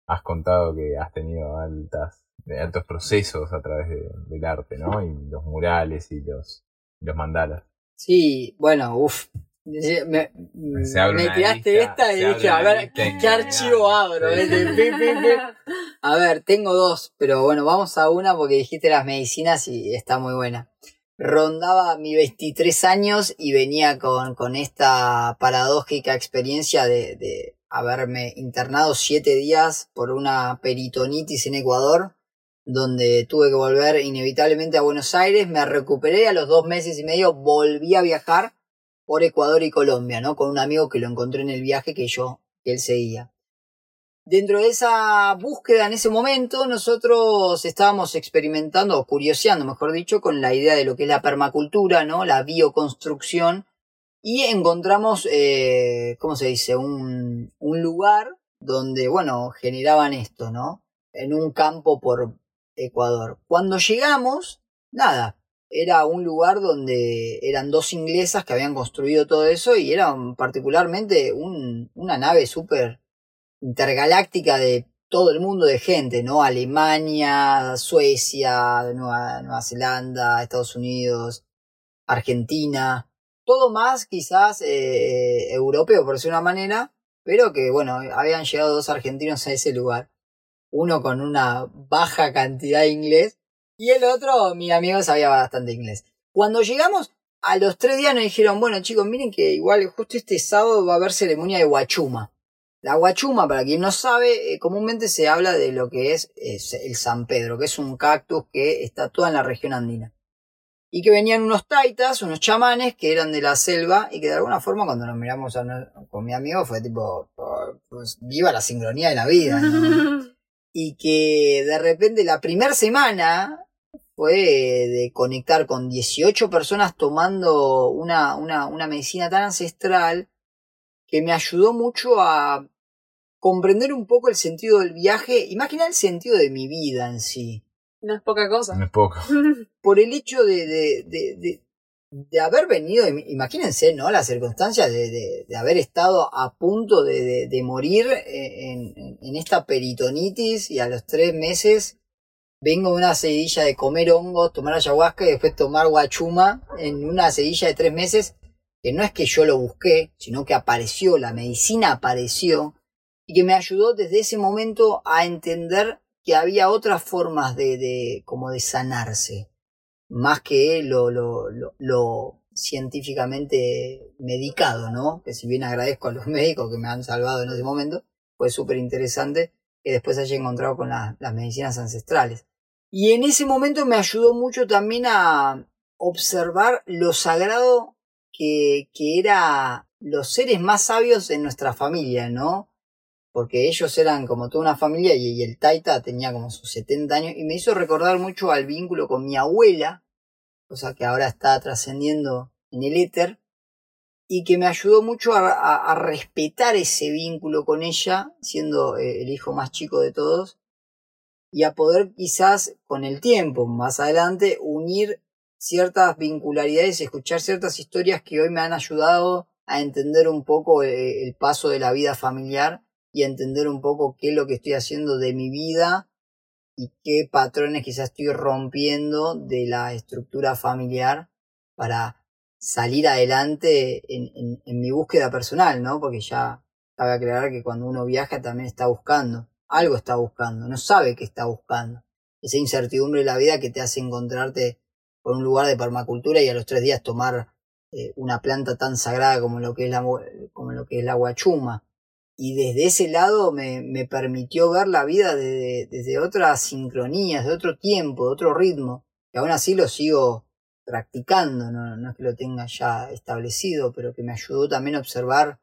has contado que has tenido altas, de altos procesos a través de- del arte, ¿no? Y los murales y los, los mandalas. Sí, bueno, uff. Me, me tiraste lista, esta y dije, a ver, ¿qué archivo abro? A ver, tengo dos, pero bueno, vamos a una porque dijiste las medicinas y está muy buena. Rondaba mis 23 años y venía con, con esta paradójica experiencia de, de haberme internado 7 días por una peritonitis en Ecuador, donde tuve que volver inevitablemente a Buenos Aires, me recuperé a los dos meses y medio, volví a viajar por Ecuador y Colombia, ¿no? Con un amigo que lo encontré en el viaje que yo, que él seguía. Dentro de esa búsqueda en ese momento, nosotros estábamos experimentando, o curioseando, mejor dicho, con la idea de lo que es la permacultura, ¿no? La bioconstrucción. Y encontramos, eh, ¿cómo se dice? Un, un lugar donde, bueno, generaban esto, ¿no? En un campo por Ecuador. Cuando llegamos, nada, era un lugar donde eran dos inglesas que habían construido todo eso y era particularmente un- una nave súper intergaláctica de todo el mundo de gente, ¿no? Alemania, Suecia, Nueva, Nueva Zelanda, Estados Unidos, Argentina, todo más quizás eh, europeo por decir una manera, pero que bueno, habían llegado dos argentinos a ese lugar, uno con una baja cantidad de inglés y el otro, mi amigo sabía bastante inglés. Cuando llegamos, a los tres días nos dijeron, bueno chicos, miren que igual justo este sábado va a haber ceremonia de guachuma. La guachuma, para quien no sabe, eh, comúnmente se habla de lo que es, es el San Pedro, que es un cactus que está toda en la región andina. Y que venían unos taitas, unos chamanes que eran de la selva y que de alguna forma cuando nos miramos a con mi amigo fue tipo, "Oh, pues viva la sincronía de la vida. ¿no? y que de repente la primera semana fue de conectar con 18 personas tomando una, una, una medicina tan ancestral que me ayudó mucho a comprender un poco el sentido del viaje y más que nada el sentido de mi vida en sí. No es poca cosa. No es poco. Por el hecho de, de, de, de, de haber venido, im- imagínense, ¿no? La circunstancia de, de, de haber estado a punto de, de, de morir en, en- en esta peritonitis y a los tres meses vengo de una sedilla de comer hongos, tomar ayahuasca y después tomar guachuma en una sedilla de tres meses, que no es que yo lo busqué, sino que apareció, la medicina apareció y que me ayudó desde ese momento a entender que había otras formas de, de como de sanarse más que lo, lo, lo, científicamente medicado, ¿no? Que si bien agradezco a los médicos que me han salvado en ese momento, fue súper interesante que después haya encontrado con la- las medicinas ancestrales. Y en ese momento me ayudó mucho también a observar lo sagrado que, que era los seres más sabios en nuestra familia, ¿no? Porque ellos eran como toda una familia y, el Taita tenía como sus 70 años y me hizo recordar mucho al vínculo con mi abuela, cosa que ahora está trascendiendo en el éter, y que me ayudó mucho a respetar ese vínculo con ella, siendo eh, el hijo más chico de todos, y a poder quizás con el tiempo, más adelante, unir ciertas vincularidades escuchar ciertas historias que hoy me han ayudado a entender un poco eh, el paso de la vida familiar y a entender un poco qué es lo que estoy haciendo de mi vida y qué patrones quizás estoy rompiendo de la estructura familiar para salir adelante en, en- en mi búsqueda personal, ¿no? Porque ya cabe aclarar que cuando uno viaja también está buscando, algo está buscando, no sabe qué está buscando. Esa incertidumbre de la vida que te hace encontrarte un lugar de permacultura y a los tres días tomar eh, una planta tan sagrada como lo que es la, como lo que es la guachuma. Y desde ese lado me, me permitió ver la vida desde, desde otras sincronías, de otro tiempo, de otro ritmo, que aún así lo sigo practicando, no, no es que lo tenga ya establecido, pero que me ayudó también a observar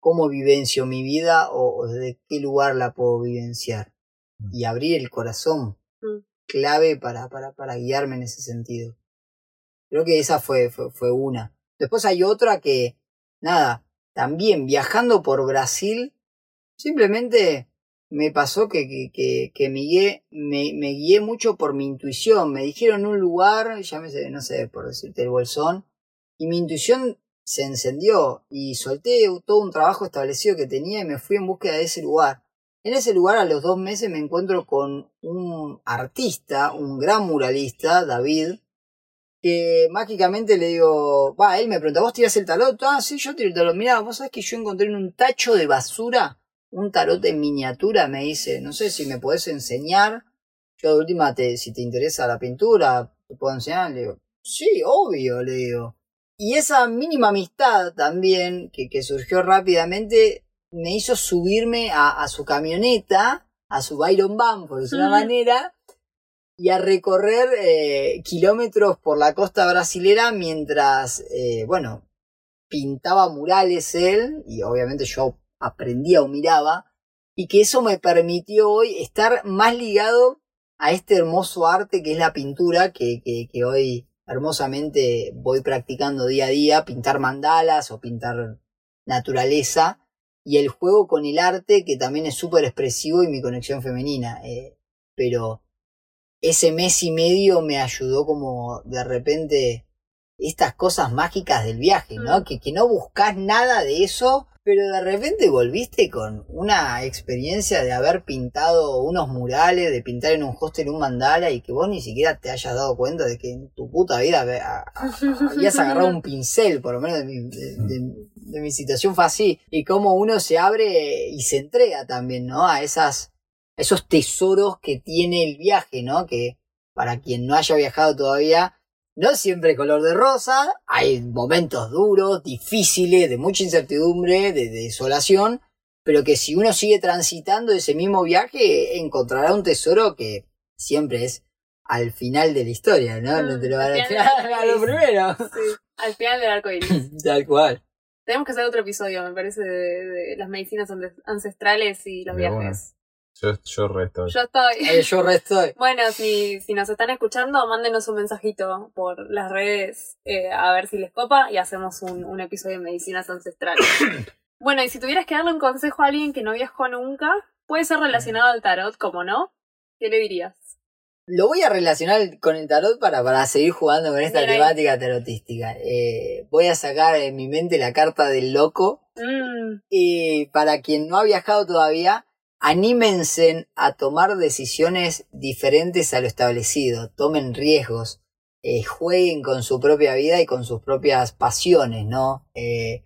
cómo vivencio mi vida o, o desde qué lugar la puedo vivenciar. Y abrir el corazón, Mm. Clave para, para, para guiarme en ese sentido. Creo que esa fue, fue, fue una. Después hay otra que, nada, también viajando por Brasil, simplemente me pasó que, que, que, que me, guié, me, me guié mucho por mi intuición. Me dijeron un lugar, llámese, no sé, por decirte el bolsón, y mi intuición se encendió y solté todo un trabajo establecido que tenía y me fui en búsqueda de ese lugar. En ese lugar a los dos meses me encuentro con un artista, un gran muralista, David, que mágicamente le digo, va, él me pregunta, ¿vos tirás el tarot? Ah, sí, yo tiro el tarot. Mirá, vos sabés que yo encontré en un tacho de basura un tarot en miniatura, me dice, no sé si me podés enseñar. Yo de última, te, si te interesa la pintura, te puedo enseñar. Le digo, sí, obvio, le digo. Y esa mínima amistad también, que, que surgió rápidamente, me hizo subirme a, a su camioneta, a su Byron Van, por decirlo de una manera, y a recorrer eh, kilómetros por la costa brasilera mientras, eh, bueno, pintaba murales él, y obviamente yo aprendía o miraba, y que eso me permitió hoy estar más ligado a este hermoso arte que es la pintura, que, que, que hoy hermosamente voy practicando día a día, pintar mandalas o pintar naturaleza, y el juego con el arte que también es súper expresivo y mi conexión femenina. eh, pero ese mes y medio me ayudó como de repente estas cosas mágicas del viaje, ¿no? Mm. Que, que no buscas nada de eso, pero de repente volviste con una experiencia de haber pintado unos murales, de pintar en un hostel un mandala y que vos ni siquiera te hayas dado cuenta de que en tu puta vida habías agarrado un pincel, por lo menos de mi, de, de- de mi situación fue así, y cómo uno se abre y se entrega también, ¿no? A esas, esos tesoros que tiene el viaje, ¿no? Que para quien no haya viajado todavía, no siempre color de rosa, hay momentos duros, difíciles, de mucha incertidumbre, de desolación, pero que si uno sigue transitando ese mismo viaje, encontrará un tesoro que siempre es al final de la historia, ¿no? No te lo van a lo primero. Sí, al final del arco iris. Tal cual. Tenemos que hacer otro episodio, me parece, de, de las medicinas ancestrales y los De viajes. Yo, yo resto. Yo estoy. Eh, yo resto. Bueno, si, si nos están escuchando, mándenos un mensajito por las redes eh, a ver si les copa y hacemos un, un episodio de medicinas ancestrales. bueno, y si tuvieras que darle un consejo a alguien que no viajó nunca, puede ser relacionado al tarot, como no, ¿qué le dirías? Lo voy a relacionar con el tarot para, para seguir jugando con esta ahí. temática tarotística. Eh, voy a sacar en mi mente la carta del loco. Mm, Y para quien no ha viajado todavía, anímense a tomar decisiones diferentes a lo establecido. Tomen riesgos. eh, jueguen con su propia vida y con sus propias pasiones, ¿no? Eh,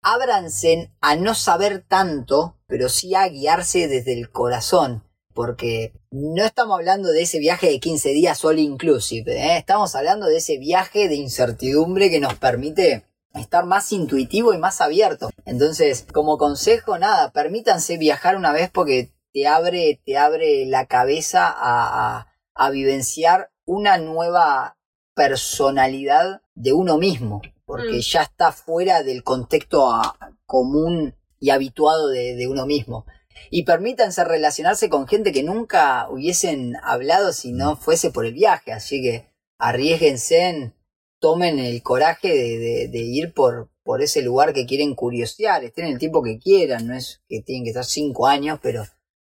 ábranse a no saber tanto, pero sí a guiarse desde el corazón. Porque no estamos hablando de ese viaje de 15 días all inclusive, ¿eh? estamos hablando de ese viaje de incertidumbre que nos permite estar más intuitivo y más abierto. Entonces, como consejo, nada, permítanse viajar una vez porque te abre, te abre la cabeza a, a, a vivenciar una nueva personalidad de uno mismo, porque Mm. ya está fuera del contexto a- común y habituado de, de uno mismo. Y permítanse relacionarse con gente que nunca hubiesen hablado si no fuese por el viaje, así que arriesguense, en- tomen el coraje de, de- de ir por, por ese lugar que quieren curiosear, estén el tiempo que quieran, no es que tienen que estar cinco años, pero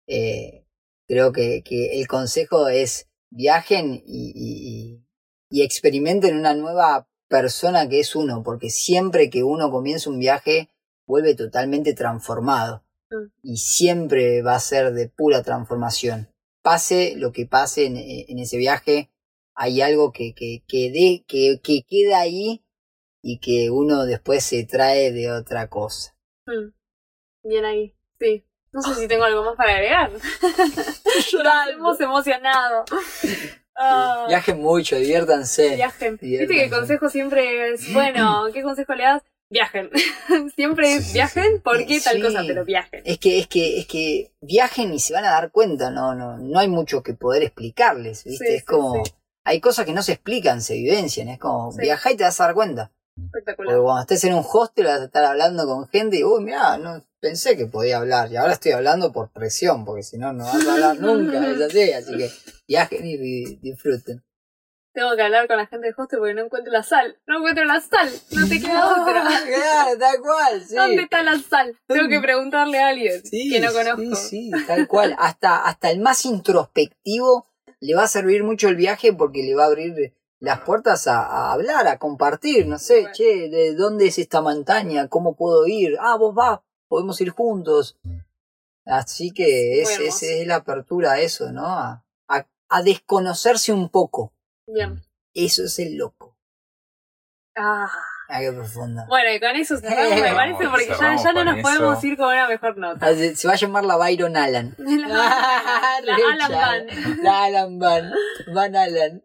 eh, creo que, que el consejo es viajen y, y- y- experimenten una nueva persona que es uno, porque siempre que uno comienza un viaje vuelve totalmente transformado. Mm. Y siempre va a ser de pura transformación. Pase lo que pase en, en ese viaje, hay algo que, que, que, de- que, que queda ahí y que uno después se trae de otra cosa. mm. Bien ahí, sí. No sé si tengo algo más para agregar. Hemos emocionado. Ah, Viajen mucho, diviértanse. Viajen. Viste que el consejo siempre es, bueno, ¿qué consejo le das? Viajen. siempre Sí, viajen, sí. ¿por qué tal cosa? Pero viajen. Es que, es que, es que viajen y se van a dar cuenta, no, no, no hay mucho que poder explicarles, ¿viste? Es como, hay cosas que no se explican, se vivencian, es como, viajá y te vas a dar cuenta. Espectacular. Porque cuando estés en un hostel vas a estar hablando con gente y, uy, mirá, no pensé que podía hablar. Y ahora estoy hablando por presión, porque si no, no vas a hablar nunca. Es así, así que viajen y di- disfruten. Tengo que hablar con la gente de hostel porque no encuentro la sal. No encuentro la sal. No te queda otra. Claro, tal cual, sí. ¿Dónde está la sal? Tengo que preguntarle a alguien Sí, que no conozco. Sí, sí, tal cual. Hasta, hasta el más introspectivo le va a servir mucho el viaje porque le va a abrir las puertas a, a hablar, a compartir. No sé, Bueno. che, ¿de dónde es esta montaña? ¿Cómo puedo ir? Ah, vos vas, podemos ir juntos. Así que es, es, es la apertura a eso, ¿no? A, a, a desconocerse un poco. Bien. Eso es el loco. Ah. Ah, qué profundo. Bueno, y con eso cerramos, me Vamos, parece, porque ya, ya no nos eso. podemos ir con una mejor nota. Ah, Se se va a llamar la Byron Allen. La, Alan. Van. La Alan Van. Van Allen.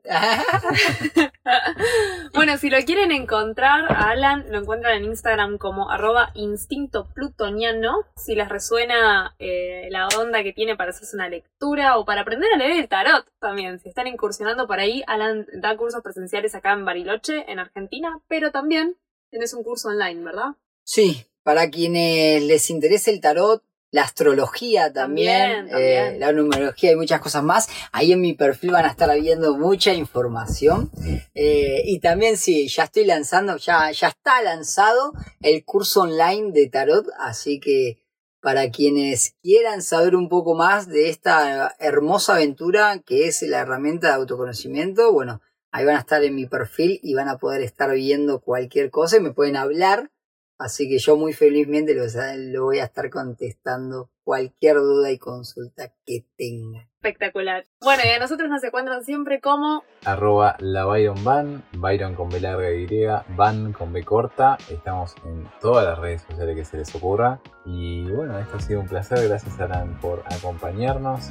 Bueno, si lo quieren encontrar, a Alan lo encuentran en Instagram como arroba instinto plutoniano. Si les resuena eh, la onda que tiene para hacerse una lectura o para aprender a leer el tarot también. Si están incursionando por ahí, Alan da cursos presenciales acá en Bariloche, en Argentina, pero también tenés un curso online, ¿verdad? Sí, para quienes les interese el tarot, la astrología también, También, también. eh, la numerología y muchas cosas más. Ahí en mi perfil van a estar viendo mucha información. Eh, y también sí, ya estoy lanzando, ya, ya está lanzado el curso online de tarot, así que para quienes quieran saber un poco más de esta hermosa aventura que es la herramienta de autoconocimiento, bueno, ahí van a estar en mi perfil y van a poder estar viendo cualquier cosa y me pueden hablar. Así que yo muy felizmente lo, voy a estar contestando cualquier duda y consulta que tengan. Espectacular. Bueno, y a nosotros nos encuentran siempre como Arroba la Byron Van, Byron con B larga y Y, Van con B corta. Estamos en todas las redes sociales que se les ocurra. Y bueno, esto ha sido un placer. Gracias Alan por acompañarnos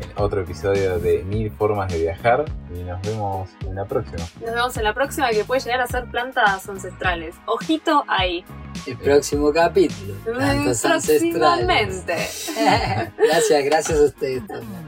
en otro episodio de Mil Formas de Viajar. Y nos vemos en la próxima. Nos vemos en la próxima que puede llegar a ser plantas ancestrales. Ojito ahí. El próximo capítulo. Plantas ancestrales. Próximamente. gracias, gracias a ustedes también.